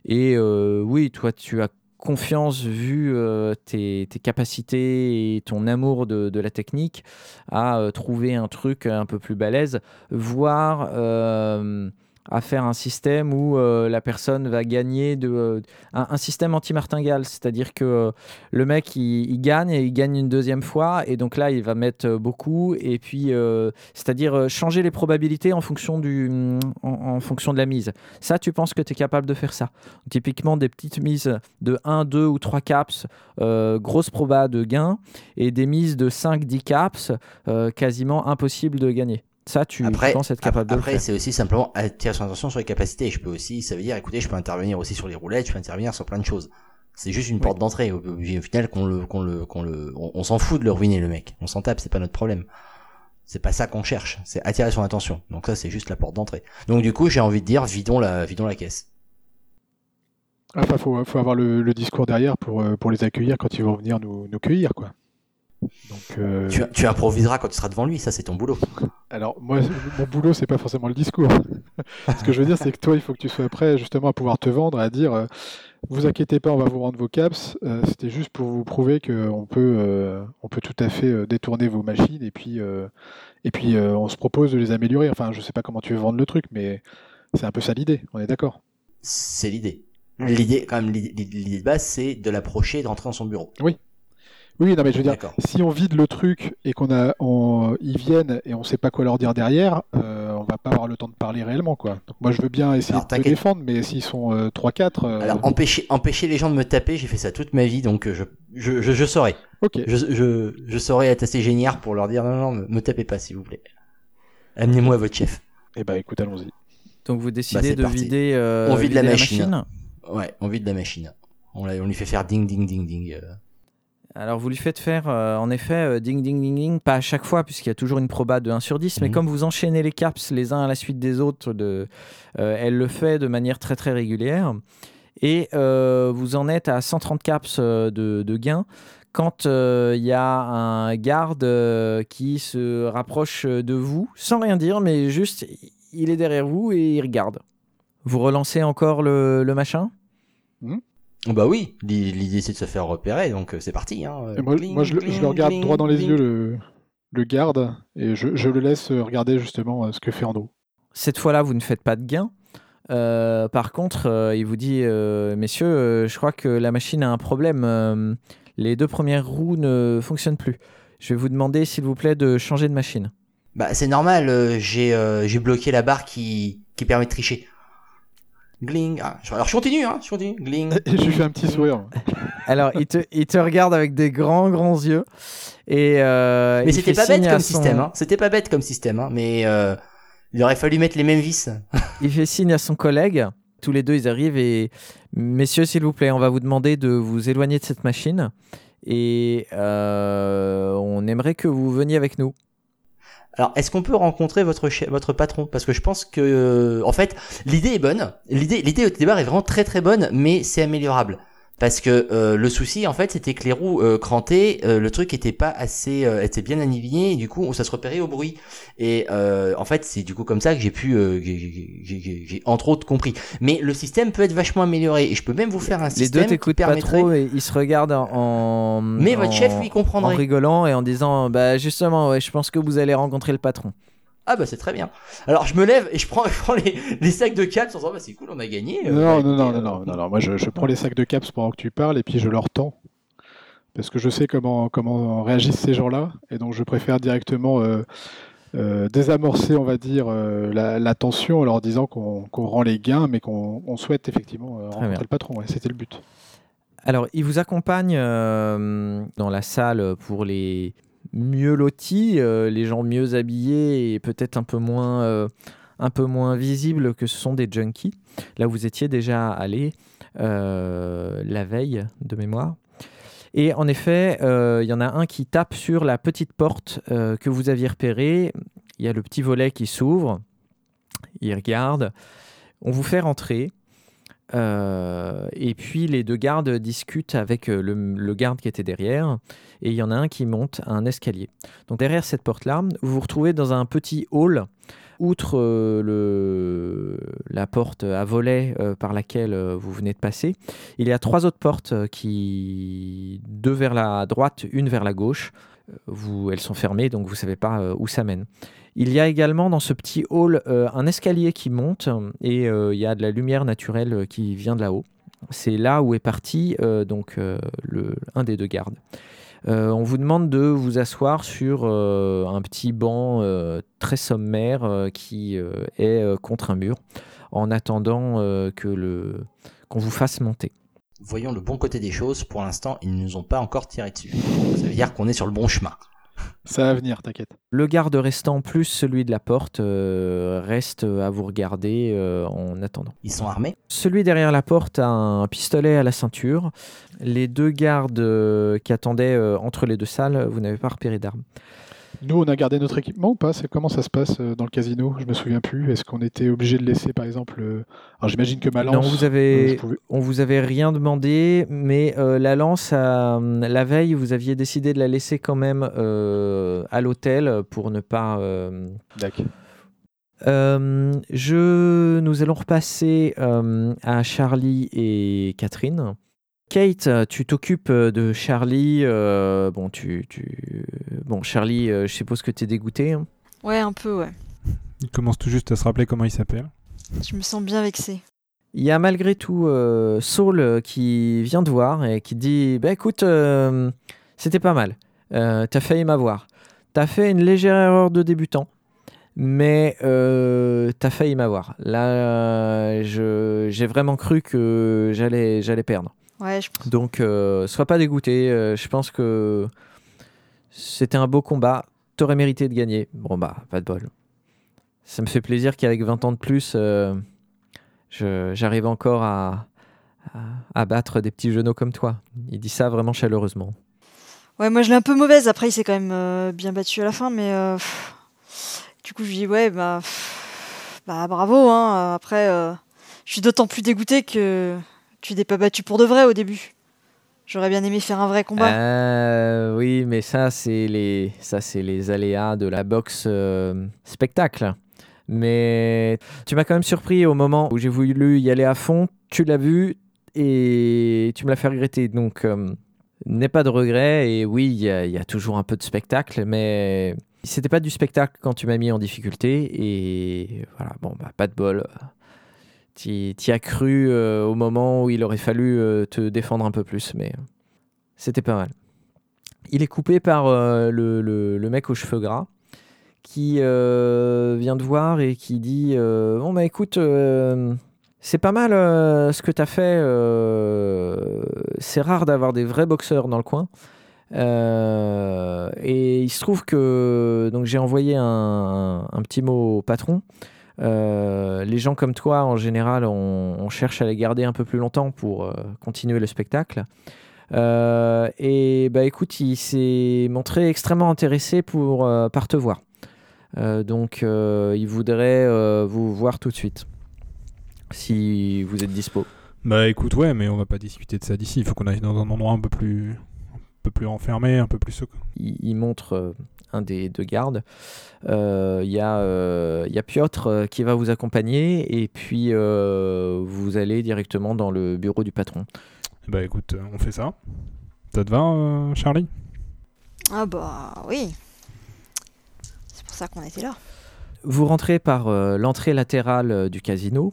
Speaker 1: Et euh, oui, toi, tu as confiance vu euh, tes, capacités et ton amour de, de la technique à euh, trouver un truc un peu plus balèze, voire euh, à faire un système où euh, la personne va gagner de euh, un, système anti-martingale, c'est-à-dire que euh, le mec il, gagne et il gagne une deuxième fois et donc là il va mettre beaucoup et puis c'est-à-dire changer les probabilités en fonction en fonction de la mise. Ça tu penses que tu es capable de faire ça? Typiquement des petites mises de 1, 2 ou 3 caps, grosse proba de gain et des mises de 5 10 caps quasiment impossible de gagner. Ça tu, tu
Speaker 5: Après,
Speaker 1: penses être capable de le
Speaker 5: après
Speaker 1: faire.
Speaker 5: c'est aussi simplement attirer son attention sur les capacités. Je peux aussi, ça veut dire, écoutez, je peux intervenir aussi sur les roulettes, je peux intervenir sur plein de choses. C'est juste une porte d'entrée. Au, final, qu'on le, qu'on le, qu'on le, on, on s'en fout de le ruiner le mec. On s'en tape, c'est pas notre problème. C'est pas ça qu'on cherche. C'est attirer son attention. Donc ça, c'est juste la porte d'entrée. Donc du coup, j'ai envie de dire, vidons la, vidons la caisse.
Speaker 4: Enfin, faut, faut avoir le, le discours derrière pour, euh, pour les accueillir quand ils vont venir nous, nous cueillir, quoi. Donc, euh,
Speaker 5: Tu, tu improviseras quand tu seras devant lui. Ça, c'est ton boulot.
Speaker 4: alors moi, mon boulot, c'est pas forcément le discours. Ce que je veux dire, c'est que toi, il faut que tu sois prêt justement à pouvoir te vendre, à dire, euh, vous inquiétez pas, on va vous rendre vos caps. Euh, C'était juste pour vous prouver qu'on peut, on peut tout à fait détourner vos machines et puis, et puis on se propose de les améliorer. Enfin, je sais pas comment tu veux vendre le truc, mais c'est un peu ça l'idée. On est d'accord.
Speaker 5: C'est l'idée. L'idée, quand même, l'idée de base, c'est de l'approcher et de rentrer dans son bureau.
Speaker 4: Oui, non, mais je veux dire, si on vide le truc et qu'on a, on- ils viennent et on sait pas quoi leur dire derrière, euh, on va pas avoir le temps de parler réellement, quoi. Donc moi, je veux bien essayer
Speaker 5: Alors,
Speaker 4: de défendre, mais s'ils sont euh, 3-4, euh,
Speaker 5: Alors empêcher, empêcher les gens de me taper, j'ai fait ça toute ma vie, donc euh, je, Je, je, je saurais.
Speaker 4: Ok.
Speaker 5: Je, je, je saurais être assez génial pour leur dire non, non, me, me tapez pas, s'il vous plaît. Amenez-moi votre chef.
Speaker 4: Eh ben écoute, allons-y.
Speaker 1: Donc vous
Speaker 5: Bah,
Speaker 1: décidez
Speaker 5: c'est
Speaker 1: de
Speaker 5: parti.
Speaker 1: vider, euh,
Speaker 5: On vide
Speaker 1: vider
Speaker 5: la machine.
Speaker 1: machine?
Speaker 5: Ouais, on vide la machine. On, la- on lui fait faire ding, ding, ding, ding.
Speaker 1: Alors vous lui faites faire euh, en effet euh, ding ding ding ding, pas à chaque fois puisqu'il y a toujours une proba de 1 sur 10, mais
Speaker 5: Mhm.
Speaker 1: comme vous enchaînez les caps les uns à la suite des autres, de, euh, elle le fait de manière très très régulière. Et vous en êtes à 130 caps de, de gain quand il y a un garde qui se rapproche de vous, sans rien dire, mais juste il est derrière vous et il regarde. Vous relancez encore le, le machin?
Speaker 5: Bah oui, l'i- l'idée c'est de se faire repérer, donc euh, c'est parti. Hein.
Speaker 4: Et moi,
Speaker 5: Cling,
Speaker 4: moi, je, le- je
Speaker 5: cling,
Speaker 4: le regarde
Speaker 5: cling,
Speaker 4: droit dans les
Speaker 5: cling.
Speaker 4: yeux, le, le garde, et je, je le laisse euh, regarder justement euh, ce que fait Andrew.
Speaker 1: Cette fois-là, vous ne faites pas de gain. Euh, par contre, euh, il vous dit, euh, messieurs, euh, je crois que la machine a un problème. Euh, les deux premières roues ne fonctionnent plus. Je vais vous demander, s'il vous plaît, de changer de machine.
Speaker 5: Bah c'est normal, euh, j'ai euh, j'ai bloqué la barre qui, qui permet de tricher. Gling. Ah, je- alors je continue, hein, je continue. Gling.
Speaker 4: Et je lui fais un petit sourire.
Speaker 1: Alors, il te, il te regarde avec des grands, grands yeux. Et, euh,
Speaker 5: Mais
Speaker 1: il
Speaker 5: c'était
Speaker 1: fait
Speaker 5: pas bête
Speaker 1: signe à
Speaker 5: comme
Speaker 1: son-
Speaker 5: système, hein. C'était pas bête comme système, hein. Mais euh, il aurait fallu mettre les mêmes vis.
Speaker 1: Il fait signe à son collègue. Tous les deux, ils arrivent et messieurs, s'il vous plaît, on va vous demander de vous éloigner de cette machine et euh, on aimerait que vous veniez avec nous.
Speaker 5: Alors, est-ce qu'on peut rencontrer votre votre patron? Parce que je pense que, euh, en fait, l'idée est bonne. L'idée, l'idée au départ est vraiment très très bonne, mais c'est améliorable. Parce que euh, le souci, en fait, c'était que les roues euh, crantées, euh, le truc était pas assez, euh, était bien aligné, et du coup, ça se repérait au bruit. Et euh, en fait, c'est du coup comme ça que j'ai pu, euh, j'ai- entre autres compris. Mais le système peut être vachement amélioré, et je peux même vous faire un
Speaker 1: Les
Speaker 5: système
Speaker 1: deux t'écoutent
Speaker 5: qui
Speaker 1: pas
Speaker 5: permettrait.
Speaker 1: trop et ils se regardent en.
Speaker 5: Mais votre
Speaker 1: en-
Speaker 5: chef lui
Speaker 1: En
Speaker 5: comprendrait.
Speaker 1: rigolant et en disant Bah, justement, ouais, je pense que vous allez rencontrer le patron.
Speaker 5: Ah bah c'est très bien. Alors je me lève et je prends, je prends les, les sacs de caps en disant bah c'est cool on a gagné. Euh,
Speaker 4: Non, non, non,
Speaker 5: euh,
Speaker 4: non, non, non, non. Moi, je, je prends les sacs de caps pendant que tu parles et puis je leur tends. Parce que je sais comment, comment réagissent ces gens-là. Et donc, je préfère directement euh, euh, désamorcer, on va dire, euh, la, la tension en leur disant qu'on rend les gains, mais qu'on on souhaite effectivement euh, rencontrer
Speaker 1: bien.
Speaker 4: le patron. ouais, C'était le but.
Speaker 1: Alors, il vous accompagne euh, dans la salle pour les mieux lotis, euh, les gens mieux habillés et peut-être un peu moins, euh, un peu moins visibles que ce sont des junkies. Là, vous étiez déjà allé euh, la veille de mémoire. Et en effet, il y en a un qui tape sur la petite porte que vous aviez repérée. Il y a le petit volet qui s'ouvre. Il regarde. On vous fait rentrer. Euh, et puis les deux gardes discutent avec euh, le, garde qui était derrière. Et il y en a un qui monte un escalier. Donc derrière cette porte-là, vous vous retrouvez dans un petit hall. Outre euh, la porte à volet par laquelle vous venez de passer, il y a trois autres portes qui, deux vers la droite, une vers la gauche. Elles sont fermées, donc vous ne savez pas où ça mène. Il y a également dans ce petit hall euh, un escalier qui monte et euh, il y a de la lumière naturelle euh, qui vient de là-haut. C'est là où est parti donc un des deux gardes. On vous demande de vous asseoir sur un petit banc très sommaire qui est contre un mur en attendant que le qu'on vous fasse monter.
Speaker 5: Voyons le bon côté des choses. Pour l'instant ils ne nous ont pas encore tiré dessus. Ça veut dire qu'on est sur le bon chemin.
Speaker 4: Ça va venir, t'inquiète.
Speaker 1: Le garde restant plus celui de la porte euh, reste à vous regarder euh, en attendant.
Speaker 5: Ils sont armés?
Speaker 1: Celui derrière la porte a un pistolet à la ceinture. Les deux gardes euh, qui attendaient euh, entre les deux salles, vous n'avez pas repéré d'armes.
Speaker 4: Nous, on a gardé notre équipement ou pas? C'est comment ça se passe euh, dans le casino? Je me souviens plus. Est-ce qu'on était obligé de laisser, par exemple, euh, alors j'imagine que ma lance.
Speaker 1: non, vous
Speaker 4: euh,
Speaker 1: avez,
Speaker 4: pouvais-
Speaker 1: on vous avait rien demandé, mais euh, la lance, à- la veille, vous aviez décidé de la laisser quand même euh, à l'hôtel pour ne pas. euh,
Speaker 4: D'accord.
Speaker 1: Euh, je, nous allons repasser euh, à Charlie et Catherine. Kate, tu t'occupes de Charlie. euh, bon, tu, tu- bon, Charlie, euh, je suppose que tu es dégoûté. hein.
Speaker 2: Ouais, un peu, ouais.
Speaker 3: Il commence tout juste à se rappeler comment il s'appelle.
Speaker 2: Je me sens bien vexée.
Speaker 1: Il y a malgré tout euh, Saul euh, qui vient te voir et qui te dit Bah écoute, euh, c'était pas mal. Euh, T'as failli m'avoir. T'as fait une légère erreur de débutant, mais euh, t'as failli m'avoir. Là, euh, je- j'ai vraiment cru que j'allais j'allais perdre.
Speaker 2: Ouais, je pense.
Speaker 1: Donc, euh, sois pas dégoûté. euh, je pense que c'était un beau combat. T'aurais mérité de gagner. Bon, bah, pas de bol. Ça me fait plaisir qu'avec 20 ans de plus, euh, j'arrive encore à, à, à battre des petits genoux comme toi. Il dit ça vraiment chaleureusement.
Speaker 2: Ouais, moi je l'ai un peu mauvaise. Après, il s'est quand même bien battu à la fin, mais euh, du coup, je lui dis ouais, bah, bah bravo. Hein. Après, je suis d'autant plus dégoûté que tu t'es pas battu pour de vrai au début. J'aurais bien aimé faire un vrai combat.
Speaker 1: Euh, oui, mais ça, c'est les, ça, c'est les aléas de la boxe euh, spectacle. Mais tu m'as quand même surpris au moment où j'ai voulu y aller à fond. Tu l'as vu et tu me l'as fait regretter. Donc, euh, n'aie pas de regret. Et oui, il y, y a toujours un peu de spectacle, mais c'était pas du spectacle quand tu m'as mis en difficulté. Et voilà, bon, bah, pas de bol. Tu y as cru euh, au moment où il aurait fallu euh, te défendre un peu plus, mais c'était pas mal. Il est coupé par euh, le, mec aux cheveux gras qui euh, vient te voir et qui dit euh, Bon, bah écoute, euh, c'est pas mal euh, ce que t'as fait. euh, c'est rare d'avoir des vrais boxeurs dans le coin. Euh, et il se trouve que j'ai envoyé un petit mot au patron. Euh, les gens comme toi, en général, on, cherche à les garder un peu plus longtemps pour euh, continuer le spectacle. Euh, et bah écoute, il s'est montré extrêmement intéressé pour, par te voir. Donc il voudrait vous voir tout de suite. Si vous êtes dispo.
Speaker 3: Bah écoute, ouais, mais on va pas discuter de ça d'ici. Il faut qu'on aille dans un endroit un peu plus, peu plus enfermé, un peu plus secret.
Speaker 1: il, il montre euh, un des deux gardes. Euh, Il y, a, euh, il y a Piotr euh, qui va vous accompagner et puis euh, vous allez directement dans le bureau du patron.
Speaker 3: Bah écoute, euh, on fait ça. Ça te va, euh, Charlie?
Speaker 2: Ah bah oui. C'est pour ça qu'on était là.
Speaker 1: Vous rentrez par euh, l'entrée latérale euh, du casino.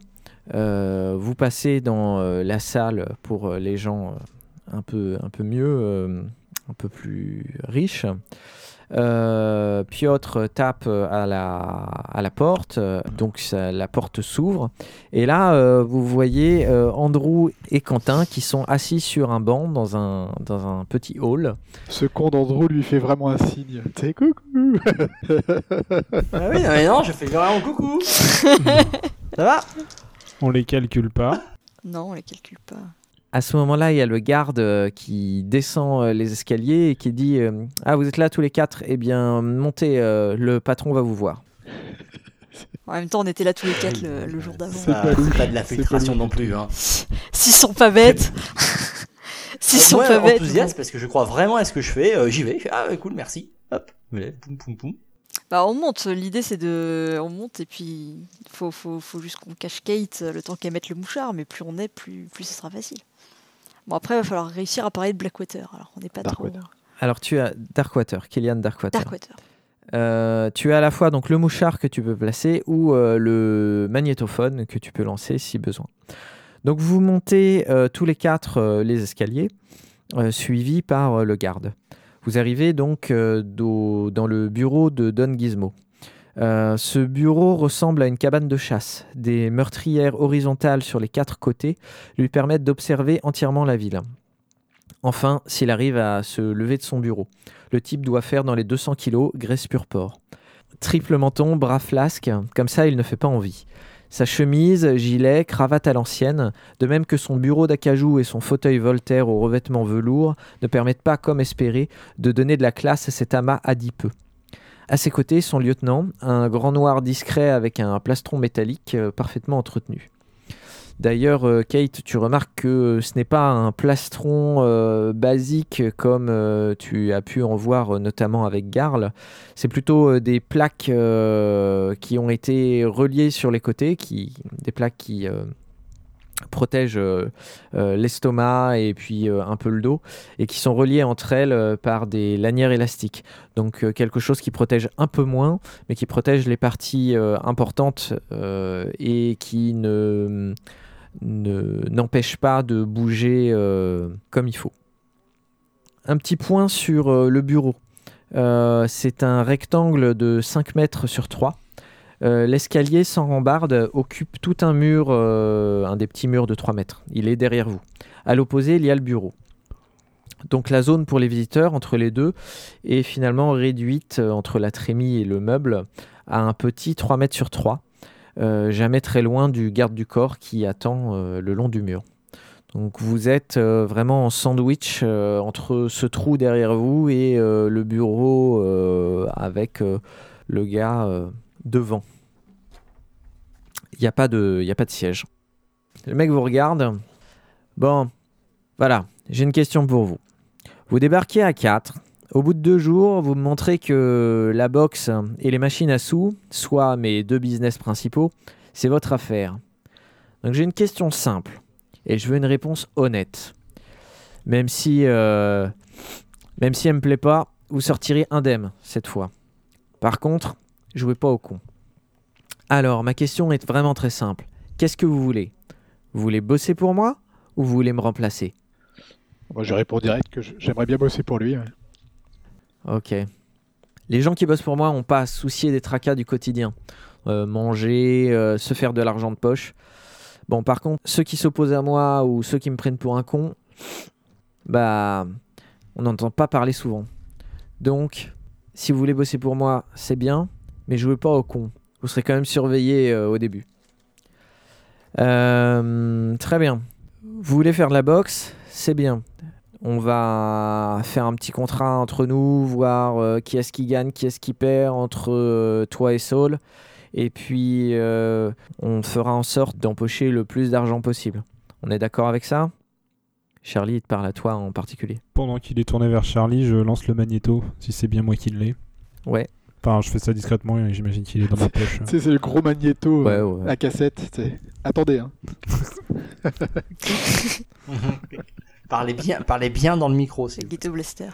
Speaker 1: Euh, vous passez dans euh, la salle pour euh, les gens euh, un, peu, un peu mieux, euh, un peu plus riches. Euh, Piotr tape à la, à la porte, euh, donc ça- la porte s'ouvre. Et là, euh, vous voyez euh, Andrew et Quentin qui sont assis sur un banc dans un, dans un petit hall.
Speaker 4: Ce con d'Andrew lui fait vraiment un signe. Sais, coucou
Speaker 5: Ah oui, non, mais non, je fais vraiment coucou. Ça va?
Speaker 3: On les calcule pas.
Speaker 2: Non, on les calcule pas.
Speaker 1: À ce moment-là, il y a le garde euh, qui descend euh, les escaliers et qui dit euh, Ah, vous êtes là tous les quatre Eh bien, montez, euh, le patron va vous voir.
Speaker 2: En même temps, on était là tous les quatre le, le jour d'avant.
Speaker 4: C'est pas
Speaker 5: pas de la filtration non plus. Hein.
Speaker 2: S'ils sont pas bêtes. S'ils sont
Speaker 5: Moi,
Speaker 2: pas bêtes.
Speaker 5: enthousiaste parce que je crois vraiment à ce que je fais. euh, J'y vais. Je fais, ah, cool, merci. Hop. lève, poum, poum, poum.
Speaker 2: Bah on monte, l'idée c'est de... On monte et puis faut, faut, faut juste qu'on cache Kate le temps qu'elle mette le mouchard, mais plus on est, plus, plus ce sera facile. Bon après il va falloir réussir à parler de Blackwater, alors on n'est pas trop...
Speaker 4: Darkwater.
Speaker 1: Alors, tu as Darkwater, Kellyanne Darkwater.
Speaker 2: Darkwater.
Speaker 1: Euh, tu as à la fois donc, le mouchard que tu peux placer ou euh, le magnétophone que tu peux lancer si besoin. Donc, vous montez euh, tous les quatre euh, les escaliers, euh, suivis par euh, le garde. Vous arrivez donc euh, do- dans le bureau de Don Gizmo. Euh, ce bureau ressemble à une cabane de chasse. Des meurtrières horizontales sur les quatre côtés lui permettent d'observer entièrement la ville. Enfin, s'il arrive à se lever de son bureau. Le type doit faire dans les 200 kilos, graisse pur porc. Triple menton, bras flasque, comme ça il ne fait pas envie. Sa chemise, gilet, cravate à l'ancienne, de même que son bureau d'acajou et son fauteuil Voltaire au revêtement velours, ne permettent pas, comme espéré, de donner de la classe à cet amas adipeux. À ses côtés, son lieutenant, un grand noir discret avec un plastron métallique euh, parfaitement entretenu. D'ailleurs, euh, Kate, tu remarques que ce n'est pas un plastron euh, basique comme tu as pu en voir notamment avec Garl. C'est plutôt des plaques qui ont été reliées sur les côtés, qui, des plaques qui protègent euh, euh, l'estomac et puis euh, un peu le dos, et qui sont reliées entre elles par des lanières élastiques. Donc quelque chose qui protège un peu moins, mais qui protège les parties importantes et qui ne ne- n'empêche pas de bouger comme il faut. Un petit point sur le bureau. C'est un rectangle de 5 mètres sur 3. Euh, L'escalier sans rambarde occupe tout un mur, euh, un des petits murs de 3 mètres. Il est derrière vous. À l'opposé, il y a le bureau. Donc la zone pour les visiteurs entre les deux est finalement réduite euh, entre la trémie et le meuble à un petit 3 mètres sur 3, euh, jamais très loin du garde du corps qui attend le long du mur. Donc vous êtes vraiment en sandwich entre ce trou derrière vous et le bureau avec le gars devant. Il n'y a, pas de- y a pas de siège. Le mec vous regarde. Bon, voilà, j'ai une question pour vous. Vous débarquez à 4. Au bout de deux jours, vous me montrez que la boxe et les machines à sous, soit mes deux business principaux, c'est votre affaire. Donc j'ai une question simple et je veux une réponse honnête. Même si, euh, même si elle me plaît pas, vous sortirez indemne cette fois. Par contre, jouez pas au con. Alors, ma question est vraiment très simple. Qu'est-ce que vous voulez? Vous voulez bosser pour moi ou vous voulez me remplacer?
Speaker 4: Moi, je réponds direct que j'aimerais bien bosser pour lui. ouais.
Speaker 1: Ok. Les gens qui bossent pour moi n'ont pas à se soucier des tracas du quotidien. Euh, manger, euh, se faire de l'argent de poche. Bon, par contre, ceux qui s'opposent à moi ou ceux qui me prennent pour un con, bah, on n'entend pas parler souvent. Donc, si vous voulez bosser pour moi, c'est bien, mais jouez pas au con. Vous serez quand même surveillé euh, au début. Euh, très bien. Vous voulez faire de la boxe? C'est bien. On va faire un petit contrat entre nous, voir euh, qui est-ce qui gagne, qui est-ce qui perd entre toi et Saul. Et puis, on fera en sorte d'empocher le plus d'argent possible. On est d'accord avec ça? Charlie, il te parle à toi en particulier.
Speaker 3: Pendant qu'il est tourné vers Charlie, je lance le magnéto, si c'est bien moi qui l'ai.
Speaker 1: Ouais.
Speaker 3: Enfin, je fais ça discrètement et j'imagine qu'il est dans ma poche.
Speaker 4: C'est le gros magnéto
Speaker 1: Ouais,
Speaker 4: euh,
Speaker 1: ouais.
Speaker 4: à cassette. tu sais. Attendez, hein.
Speaker 5: parlez bien, parlez bien dans le micro, c'est.
Speaker 2: Ghetto Blaster.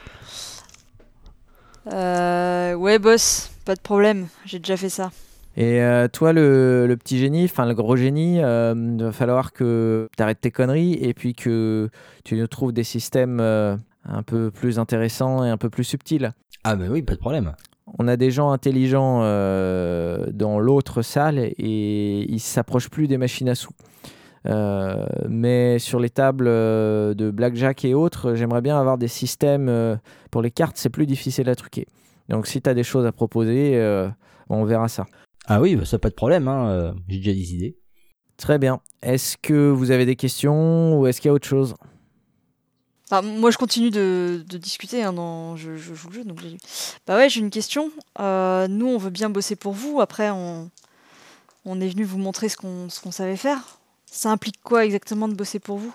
Speaker 2: Euh, ouais, boss, pas de problème, j'ai déjà fait ça.
Speaker 1: Et euh, toi, le, le petit génie, enfin le gros génie, euh, il va falloir que tu arrêtes tes conneries et puis que tu nous trouves des systèmes euh, un peu plus intéressants et un peu plus subtils.
Speaker 5: Ah bah oui, pas de problème.
Speaker 1: On a des gens intelligents euh, dans l'autre salle et ils s'approchent plus des machines à sous. Euh, mais sur les tables euh, de blackjack et autres, j'aimerais bien avoir des systèmes pour les cartes, c'est plus difficile à truquer. Donc si tu as des choses à proposer, on verra ça.
Speaker 5: Ah oui, bah ça pas de problème. Hein. J'ai déjà des idées.
Speaker 1: Très bien. Est-ce que vous avez des questions ou est-ce qu'il y a autre chose?
Speaker 2: Moi, je continue de, discuter, hein, je, joue le jeu, donc. Bah ouais, j'ai une question. Euh, nous, on veut bien bosser pour vous. Après, on, on est venu vous montrer ce qu'on, savait faire. Ça implique quoi exactement de bosser pour vous?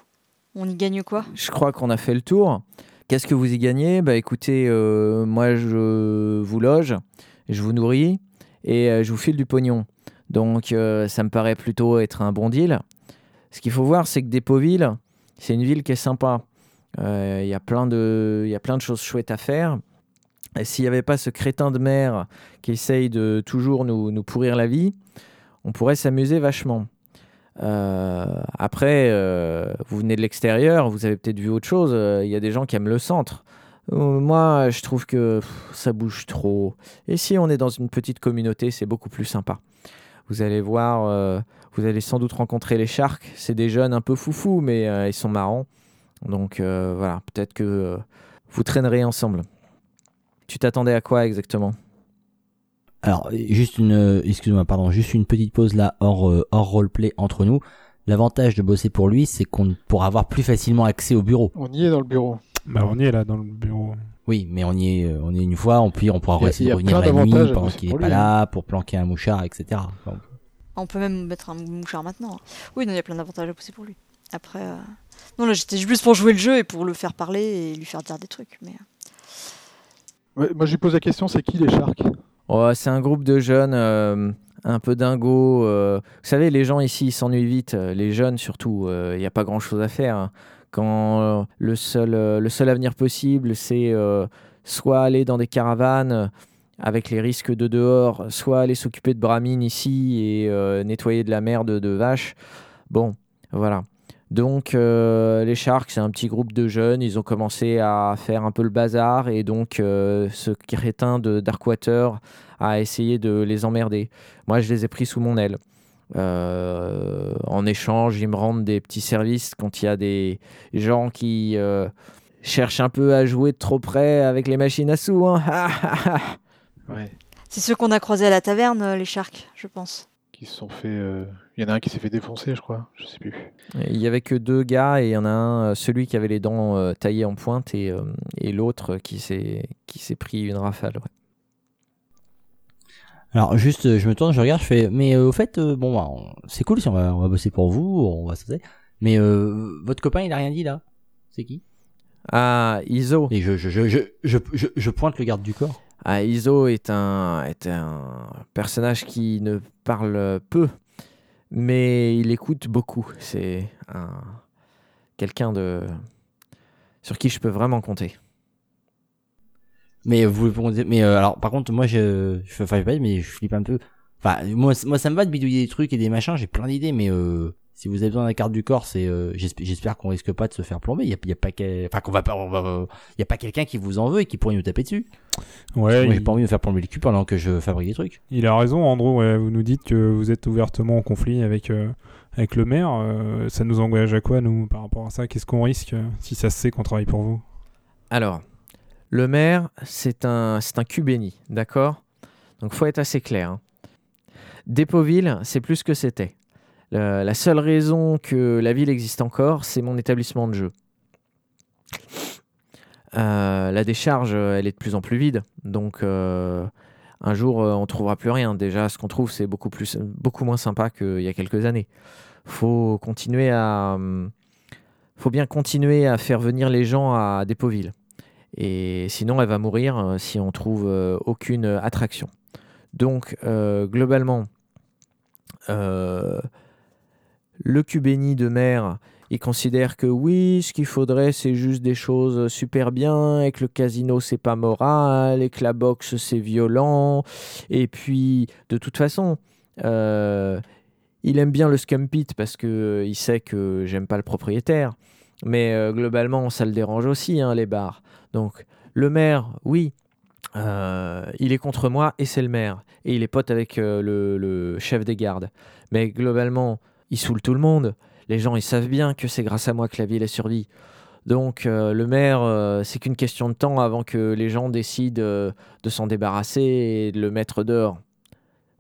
Speaker 2: On y gagne quoi?
Speaker 1: Je crois qu'on a fait le tour. Qu'est-ce que vous y gagnez? Bah écoutez, euh, moi je vous loge, je vous nourris et euh, je vous file du pognon. Donc ça me paraît plutôt être un bon deal. Ce qu'il faut voir, c'est que Despoville, c'est une ville qui est sympa. Euh, Il y, a plein de- choses chouettes à faire. Et s'il n'y avait pas ce crétin de maire qui essaye de toujours nous, nous pourrir la vie, on pourrait s'amuser vachement. Euh, après, euh, vous venez de l'extérieur, vous avez peut-être vu autre chose. Il y a des gens qui aiment le centre. Moi, je trouve que ça bouge trop. Et si on est dans une petite communauté, c'est beaucoup plus sympa. Vous allez voir, vous allez sans doute rencontrer les sharks. C'est des jeunes un peu foufous, mais ils sont marrants. Donc euh, voilà, peut-être que euh, vous traînerez ensemble. Tu t'attendais à quoi exactement?
Speaker 5: Alors, juste une, euh, excuse-moi, pardon, juste une petite pause là hors euh, hors roleplay entre nous. L'avantage de bosser pour lui, c'est qu'on pourra avoir plus facilement accès au bureau.
Speaker 4: On y est dans le bureau.
Speaker 3: Bah, on y est là dans le bureau.
Speaker 5: Oui, mais on y est, on y est une fois, on, puis on pourra essayer
Speaker 4: il y
Speaker 5: de
Speaker 4: a
Speaker 5: revenir
Speaker 4: plein
Speaker 5: la nuit
Speaker 4: d'avantages à
Speaker 5: pendant
Speaker 4: bosser
Speaker 5: qu'il est
Speaker 4: pour
Speaker 5: pas
Speaker 4: lui,
Speaker 5: là, pour planquer un mouchard, etc. Donc,
Speaker 2: On peut même mettre un mouchard maintenant. hein. Oui, non, il y a plein d'avantages à bosser pour lui. Après, euh, non, là, j'étais juste pour jouer le jeu et pour le faire parler et lui faire dire des trucs. Mais euh,
Speaker 4: Ouais, moi, je lui pose la question c'est qui les sharks?
Speaker 1: Oh, c'est un groupe de jeunes euh, un peu dingos. euh. Vous savez, les gens ici, ils s'ennuient vite. Les jeunes, surtout, il n'y a pas grand-chose à faire. hein. Quand euh, le, seul, euh, le seul avenir possible, c'est euh, soit aller dans des caravanes avec les risques de dehors, soit aller s'occuper de bramines ici et euh, nettoyer de la merde de vaches. Bon, voilà. Donc, euh, les Sharks, c'est un petit groupe de jeunes. Ils ont commencé à faire un peu le bazar. Et donc, euh, ce crétin de Darkwater a essayé de les emmerder. Moi, je les ai pris sous mon aile. Euh, en échange, ils me rendent des petits services quand il y a des gens qui euh, cherchent un peu à jouer de trop près avec les machines à sous. hein.
Speaker 4: Ouais.
Speaker 2: C'est ceux qu'on a croisés à la taverne, les sharks, je pense.
Speaker 4: Qui se sont fait. Il y en a un qui s'est fait défoncer, je crois. Je sais plus.
Speaker 1: il y avait que deux gars et il y en a un, euh, celui qui avait les dents euh, taillées en pointe et, euh, et l'autre qui s'est qui s'est pris une rafale. ouais.
Speaker 5: Alors juste, je me tourne, je regarde, je fais, mais euh, au fait, euh, bon, bah, c'est cool si on va, on va bosser pour vous, on va se Mais euh, votre copain, il a rien dit là? C'est qui?
Speaker 1: Ah, Iso.
Speaker 5: Et je, je, je, je, je, je, je pointe le garde du corps.
Speaker 1: Ah, Iso est un, est un personnage qui ne parle peu, mais il écoute beaucoup. C'est un quelqu'un de sur qui je peux vraiment compter.
Speaker 5: Mais vous, mais euh, alors, par contre, moi, je, je fais pas, mais je flippe un peu. Enfin, moi, moi, ça me va de bidouiller des trucs et des machins. J'ai plein d'idées, mais euh, si vous avez besoin d'un carte du corps, c'est, euh, j'espère, qu'on risque pas de se faire plomber. Il y a, il y a pas, quel- enfin, qu'on va pas, va, il y a pas quelqu'un qui vous en veut et qui pourrait nous taper dessus.
Speaker 3: Ouais,
Speaker 5: moi, j'ai
Speaker 3: il,
Speaker 5: pas envie de me faire plomber le cul pendant que je fabrique des trucs.
Speaker 3: il a raison, Andrew. ouais, vous nous dites que vous êtes ouvertement en conflit avec, euh, avec le maire. euh, ça nous engage à quoi, nous, par rapport à ça? Qu'est-ce qu'on risque euh, si ça se sait qu'on travaille pour vous?
Speaker 1: Alors, le maire, c'est un, c'est un cul béni, d'accord? Donc, faut être assez clair. hein. Dépoville, c'est plus ce que c'était. La seule raison que la ville existe encore, c'est mon établissement de jeu. Euh, la décharge, elle est de plus en plus vide, donc euh, un jour, euh, on trouvera plus rien. Déjà, ce qu'on trouve, c'est beaucoup moins sympa qu'il y a quelques années. Faut faut bien continuer à faire venir les gens à Dépoville. Et sinon, elle va mourir si on trouve aucune attraction. Donc, globalement, le Cubéni de mer, il considère que oui, ce qu'il faudrait, c'est juste des choses super bien, et que le casino, c'est pas moral, et que la boxe, c'est violent. Et puis, de toute façon, euh, il aime bien le scum pit parce que euh, il sait que j'aime pas le propriétaire. Mais euh, globalement, ça le dérange aussi, hein, les bars. Donc, le maire, oui, il est contre moi et c'est le maire. Et il est pote avec le, le chef des gardes. Mais globalement, il saoule tout le monde. Les gens, ils savent bien que c'est grâce à moi que la ville est survie. Donc, euh, le maire, euh, c'est qu'une question de temps avant que les gens décident euh, de s'en débarrasser et de le mettre dehors.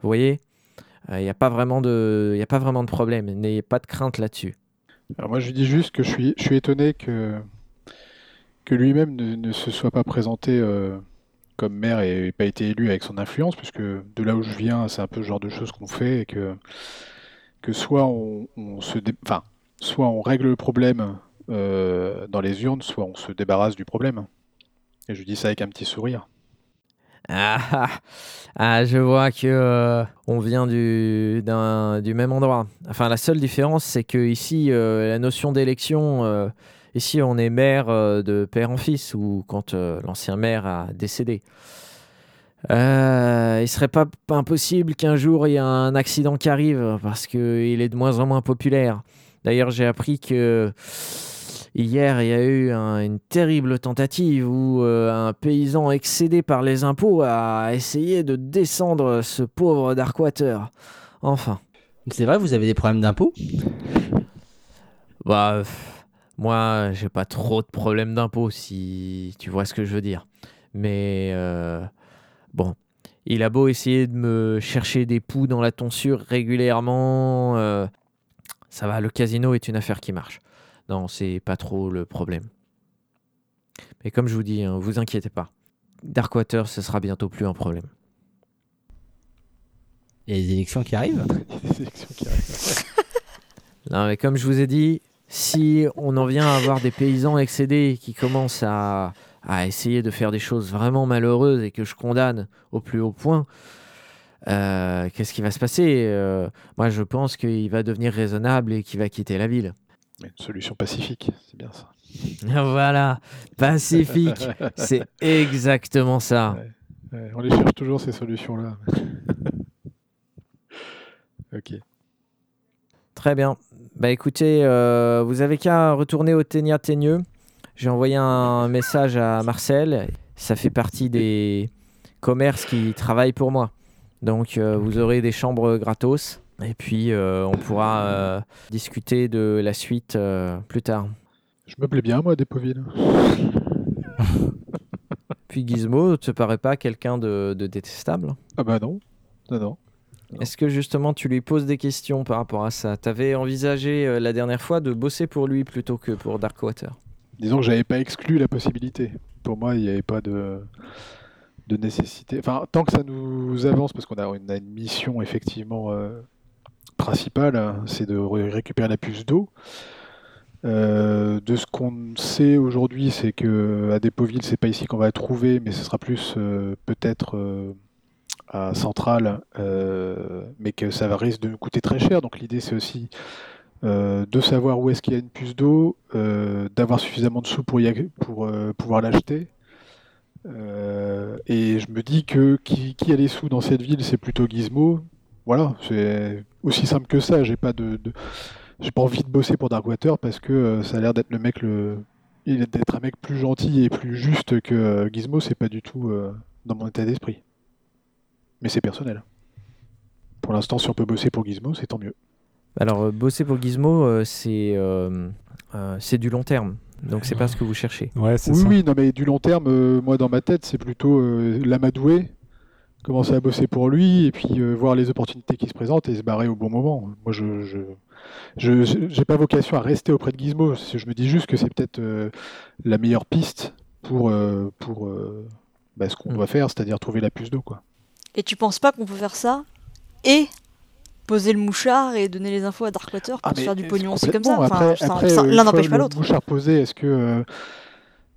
Speaker 1: Vous voyez? Il n'y a, pas vraiment de- y a pas vraiment de problème. N'ayez pas de crainte là-dessus.
Speaker 4: Alors moi, je dis juste que je suis, je suis étonné que, que lui-même ne, ne se soit pas présenté comme maire et pas été élu avec son influence, puisque de là où je viens, c'est un peu le genre de choses qu'on fait et que, que soit on, se enfin, soit on règle le problème euh, dans les urnes, soit on se débarrasse du problème. Et je dis ça avec un petit sourire.
Speaker 1: Ah, ah, je vois que euh, on vient du, du même endroit. Enfin, la seule différence, c'est que ici, euh, la notion d'élection, ici, on est maire de père en fils, ou quand l'ancien maire a décédé. Euh, il serait pas impossible qu'un jour il y ait un accident qui arrive parce qu'il est de moins en moins populaire. D'ailleurs, j'ai appris que hier il y a eu un- une terrible tentative où euh, un paysan excédé par les impôts a essayé de descendre ce pauvre Darkwater. Enfin,
Speaker 5: C'est vrai, vous avez des problèmes d'impôts?
Speaker 1: Bah moi j'ai pas trop de problèmes d'impôts si tu vois ce que je veux dire. Mais euh, bon, il a beau essayer de me chercher des poux dans la tonsure régulièrement, euh, ça va, le casino est une affaire qui marche. Non, c'est pas trop le problème. Mais comme je vous dis, hein, vous inquiétez pas. Darkwater, ce sera bientôt plus un problème.
Speaker 5: Il y a des élections qui arrivent
Speaker 4: Des élections qui arrivent.
Speaker 1: Non, mais comme je vous ai dit, si on en vient à avoir des paysans excédés qui commencent à, à essayer de faire des choses vraiment malheureuses et que je condamne au plus haut point, euh, qu'est-ce qui va se passer? Euh, Moi, je pense qu'il va devenir raisonnable et qu'il va quitter la ville.
Speaker 4: Une solution pacifique, c'est bien ça.
Speaker 1: voilà, pacifique, c'est exactement ça.
Speaker 4: Ouais, on les cherche toujours ces solutions-là. ok.
Speaker 1: Très bien. Bah écoutez, euh, vous avez qu'à retourner au Ténia Teigneux. J'ai envoyé un message à Marcel. Ça fait partie des commerces qui travaillent pour moi. Donc euh, vous aurez des chambres gratos. Et puis euh, on pourra euh, discuter de la suite plus tard.
Speaker 4: Je me plais bien, moi, Dépoville.
Speaker 1: Puis Gizmo, te paraît pas quelqu'un de, de détestable?
Speaker 4: Ah bah non. Non, non.
Speaker 1: Est-ce que justement tu lui poses des questions par rapport à ça? T'avais envisagé euh, la dernière fois de bosser pour lui plutôt que pour Darkwater?
Speaker 4: Disons que j'avais pas exclu la possibilité. Pour moi, il n'y avait pas de, de nécessité. Enfin, tant que ça nous avance, parce qu'on a, une mission effectivement euh, principale, hein, c'est de ré- récupérer la puce d'eau. Euh, de ce qu'on sait aujourd'hui, c'est que à Dépoville, c'est pas ici qu'on va trouver, mais ce sera plus euh, peut-être à Centrale, mais que ça va risque de nous coûter très cher. Donc l'idée, c'est aussi euh, de savoir où est-ce qu'il y a une puce d'eau, euh, d'avoir suffisamment de sous pour, y pour euh, pouvoir l'acheter. Et je me dis que qui, a les sous dans cette ville, c'est plutôt Gizmo. Voilà, c'est aussi simple que ça. J'ai pas de, j'ai pas envie de bosser pour Darkwater parce que ça a l'air d'être le mec le, d'être un mec plus gentil et plus juste que Gizmo. C'est pas du tout dans mon état d'esprit. Mais c'est personnel. Pour l'instant, si on peut bosser pour Gizmo, c'est tant mieux.
Speaker 1: Alors euh, bosser pour Gizmo, euh, c'est euh, euh, c'est du long terme. Donc c'est pas ce que vous cherchez.
Speaker 3: Ouais,
Speaker 4: Oui,
Speaker 3: ça.
Speaker 4: oui, non, mais du long terme, euh, moi dans ma tête, c'est plutôt euh, l'amadouer, commencer à bosser pour lui, et puis euh, voir les opportunités qui se présentent et se barrer au bon moment. Moi, je, je, je- je- j'ai pas vocation à rester auprès de Gizmo. Je me dis juste que c'est peut-être euh, la meilleure piste pour, euh, pour euh, bah, ce qu'on
Speaker 1: Mm.
Speaker 4: doit faire, c'est-à-dire trouver la puce d'eau, quoi.
Speaker 2: Et tu penses pas qu'on peut faire ça? Et poser le mouchard et donner les infos à Darkwater pour
Speaker 4: Ah,
Speaker 2: se faire du
Speaker 4: est-ce-
Speaker 2: pognon aussi comme ça. Enfin,
Speaker 4: euh,
Speaker 2: L'un n'empêche pas
Speaker 4: le
Speaker 2: l'autre.
Speaker 4: mouchard posé, est-ce que euh,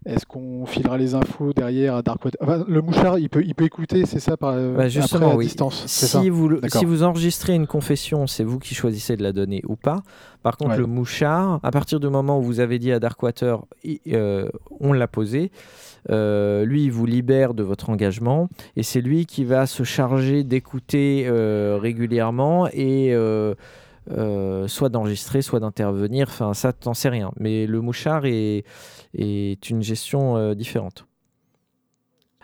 Speaker 4: est-ce qu'on filera les infos derrière à Darkwater Enfin, Le mouchard, il peut, il peut écouter, c'est ça, par,
Speaker 1: Bah, justement,
Speaker 4: après, à
Speaker 1: oui.
Speaker 4: distance, ça
Speaker 1: Si vous, si enregistrez une confession, c'est vous qui choisissez de la donner ou pas. Par contre,
Speaker 4: Ouais.
Speaker 1: le mouchard, à partir du moment où vous avez dit à Darkwater, euh, on l'a posé, euh, lui, il vous libère de votre engagement et c'est lui qui va se charger d'écouter euh, régulièrement et euh, soit d'enregistrer, soit d'intervenir. Enfin, ça, t'en sais rien. Mais le mouchard est, est une gestion euh, différente.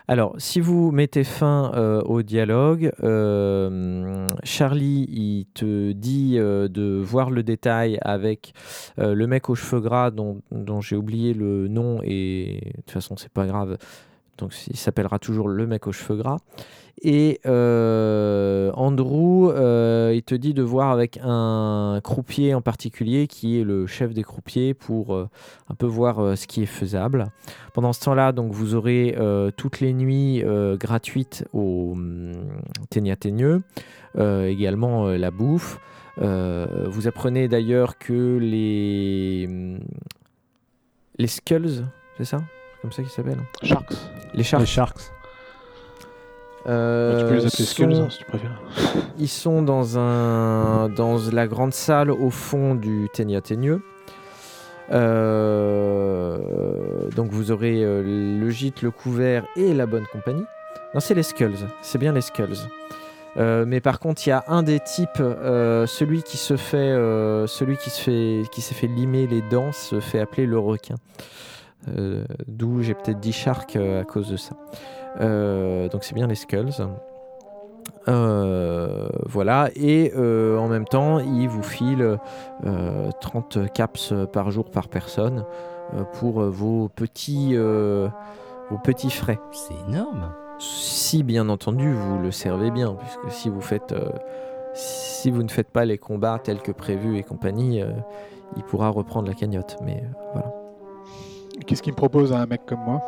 Speaker 1: Alors, si vous mettez fin euh, au dialogue, euh, Charlie, il te dit de voir le détail avec le mec aux cheveux gras dont, dont j'ai oublié le nom et de toute façon, c'est pas grave. Donc, il s'appellera toujours le mec aux cheveux gras. Et euh, Andrew, euh, il te dit de voir avec un croupier en particulier qui est le chef des croupiers pour euh, un peu voir euh, ce qui est faisable. Pendant ce temps-là, donc vous aurez euh, toutes les nuits euh, gratuites au hum, Ténia Teigneux, euh, également euh, la bouffe. Euh, vous apprenez d'ailleurs que les hum, les skulls, c'est ça? C'est comme ça qu'ils s'appellent
Speaker 4: Sharks.
Speaker 1: Les sharks.
Speaker 3: Les Sharks.
Speaker 1: Euh,
Speaker 4: tu peux les appeler Skulls,
Speaker 1: sont-
Speaker 4: hein, si tu préfères.
Speaker 1: Ils sont dans, un, dans la grande salle au fond du Ténia Teigneux. Euh, donc vous aurez euh, le gîte, le couvert et la bonne compagnie. Non, c'est les Skulls. C'est bien les Skulls. Euh, mais par contre, il y a un des types, euh, celui qui se fait, euh, celui qui se fait, qui s'est fait limer les dents, se fait appeler le requin. D'où j'ai peut-être dit Shark à cause de ça. Euh, donc c'est bien les Skulls. Euh, voilà, et euh, en même temps, il vous file euh, 30 caps par jour par personne euh, pour vos petits, euh, vos petits frais.
Speaker 5: C'est énorme.
Speaker 1: Si bien entendu vous le servez bien, puisque si vous faites, euh, si vous ne faites pas les combats tels que prévu et compagnie, euh, il pourra reprendre la cagnotte. Mais euh, voilà.
Speaker 4: Qu'est-ce qu'il me propose à un mec comme moi?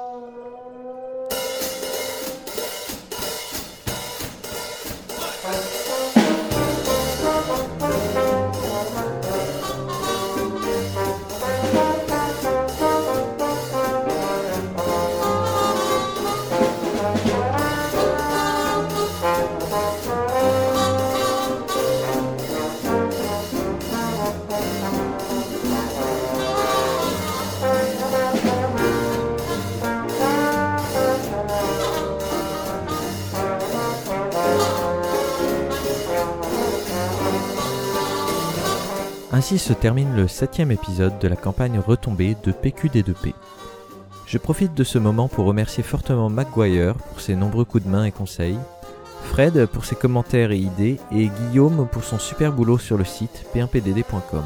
Speaker 1: Ainsi se termine le septième épisode de la campagne retombée de PQD2P. Je profite de ce moment pour remercier fortement McGuire pour ses nombreux coups de main et conseils, Fred pour ses commentaires et idées et Guillaume pour son super boulot sur le site p1pdd.com.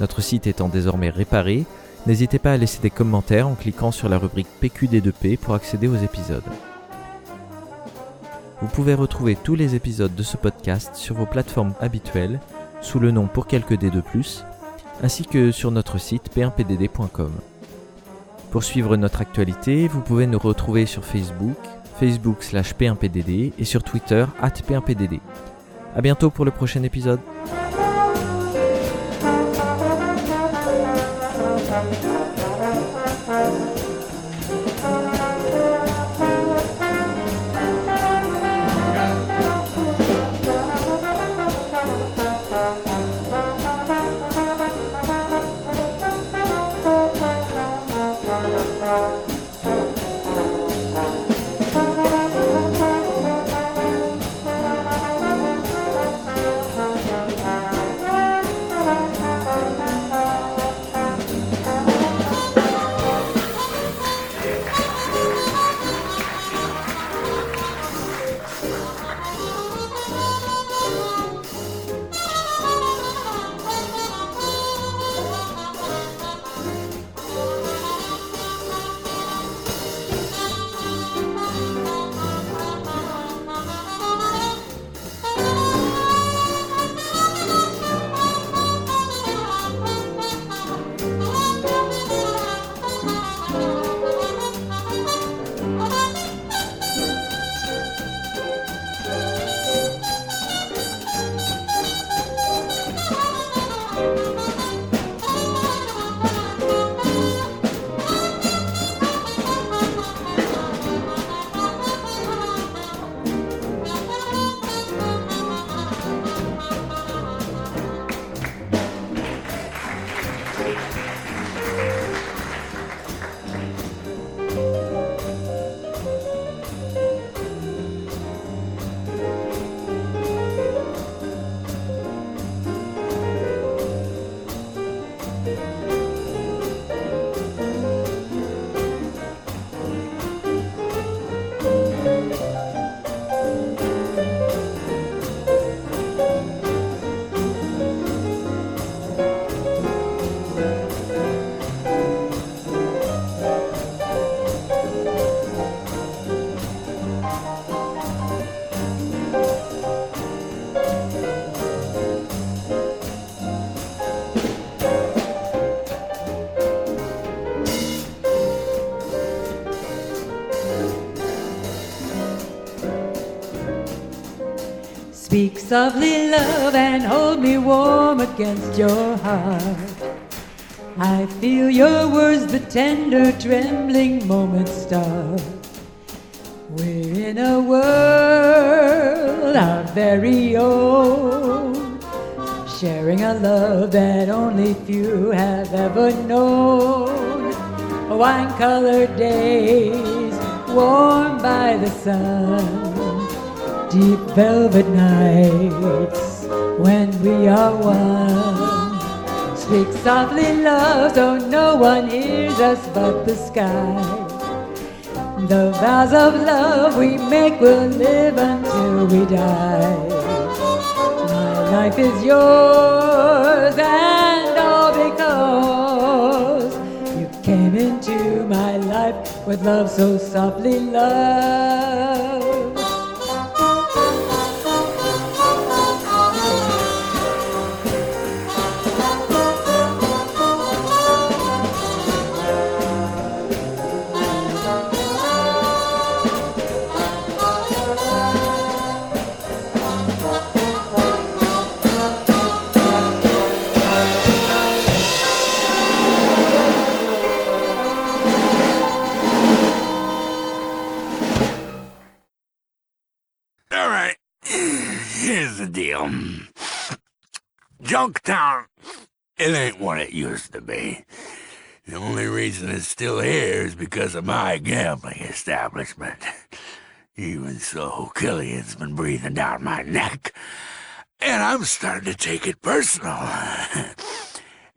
Speaker 1: Notre site étant désormais réparé, n'hésitez pas à laisser des commentaires en cliquant sur la rubrique PQD2P pour accéder aux épisodes. Vous pouvez retrouver tous les épisodes de ce podcast sur vos plateformes habituelles sous le nom pour quelques D de plus, ainsi que sur notre site p1pdd.com. Pour suivre notre actualité, vous pouvez nous retrouver sur Facebook, Facebook slash P1PDD et sur Twitter at P1PDD. A bientôt pour le prochain épisode.
Speaker 6: Softly, love, and hold me warm against your heart. I feel your words, the tender, trembling moments start. We're in a world our very own, sharing a love that only few have ever known. Wine colored days, warmed by the sun deep velvet nights when we are one. Speak softly, love, so no one hears us but the sky. The vows of love we make will live until we die. My life is yours, and all because you came into my life with love so softly, love.
Speaker 7: Junktown, it ain't what it used to be. The only reason it's still here is because of my gambling establishment. Even so, Killian's been breathing down my neck, and I'm starting to take it personal.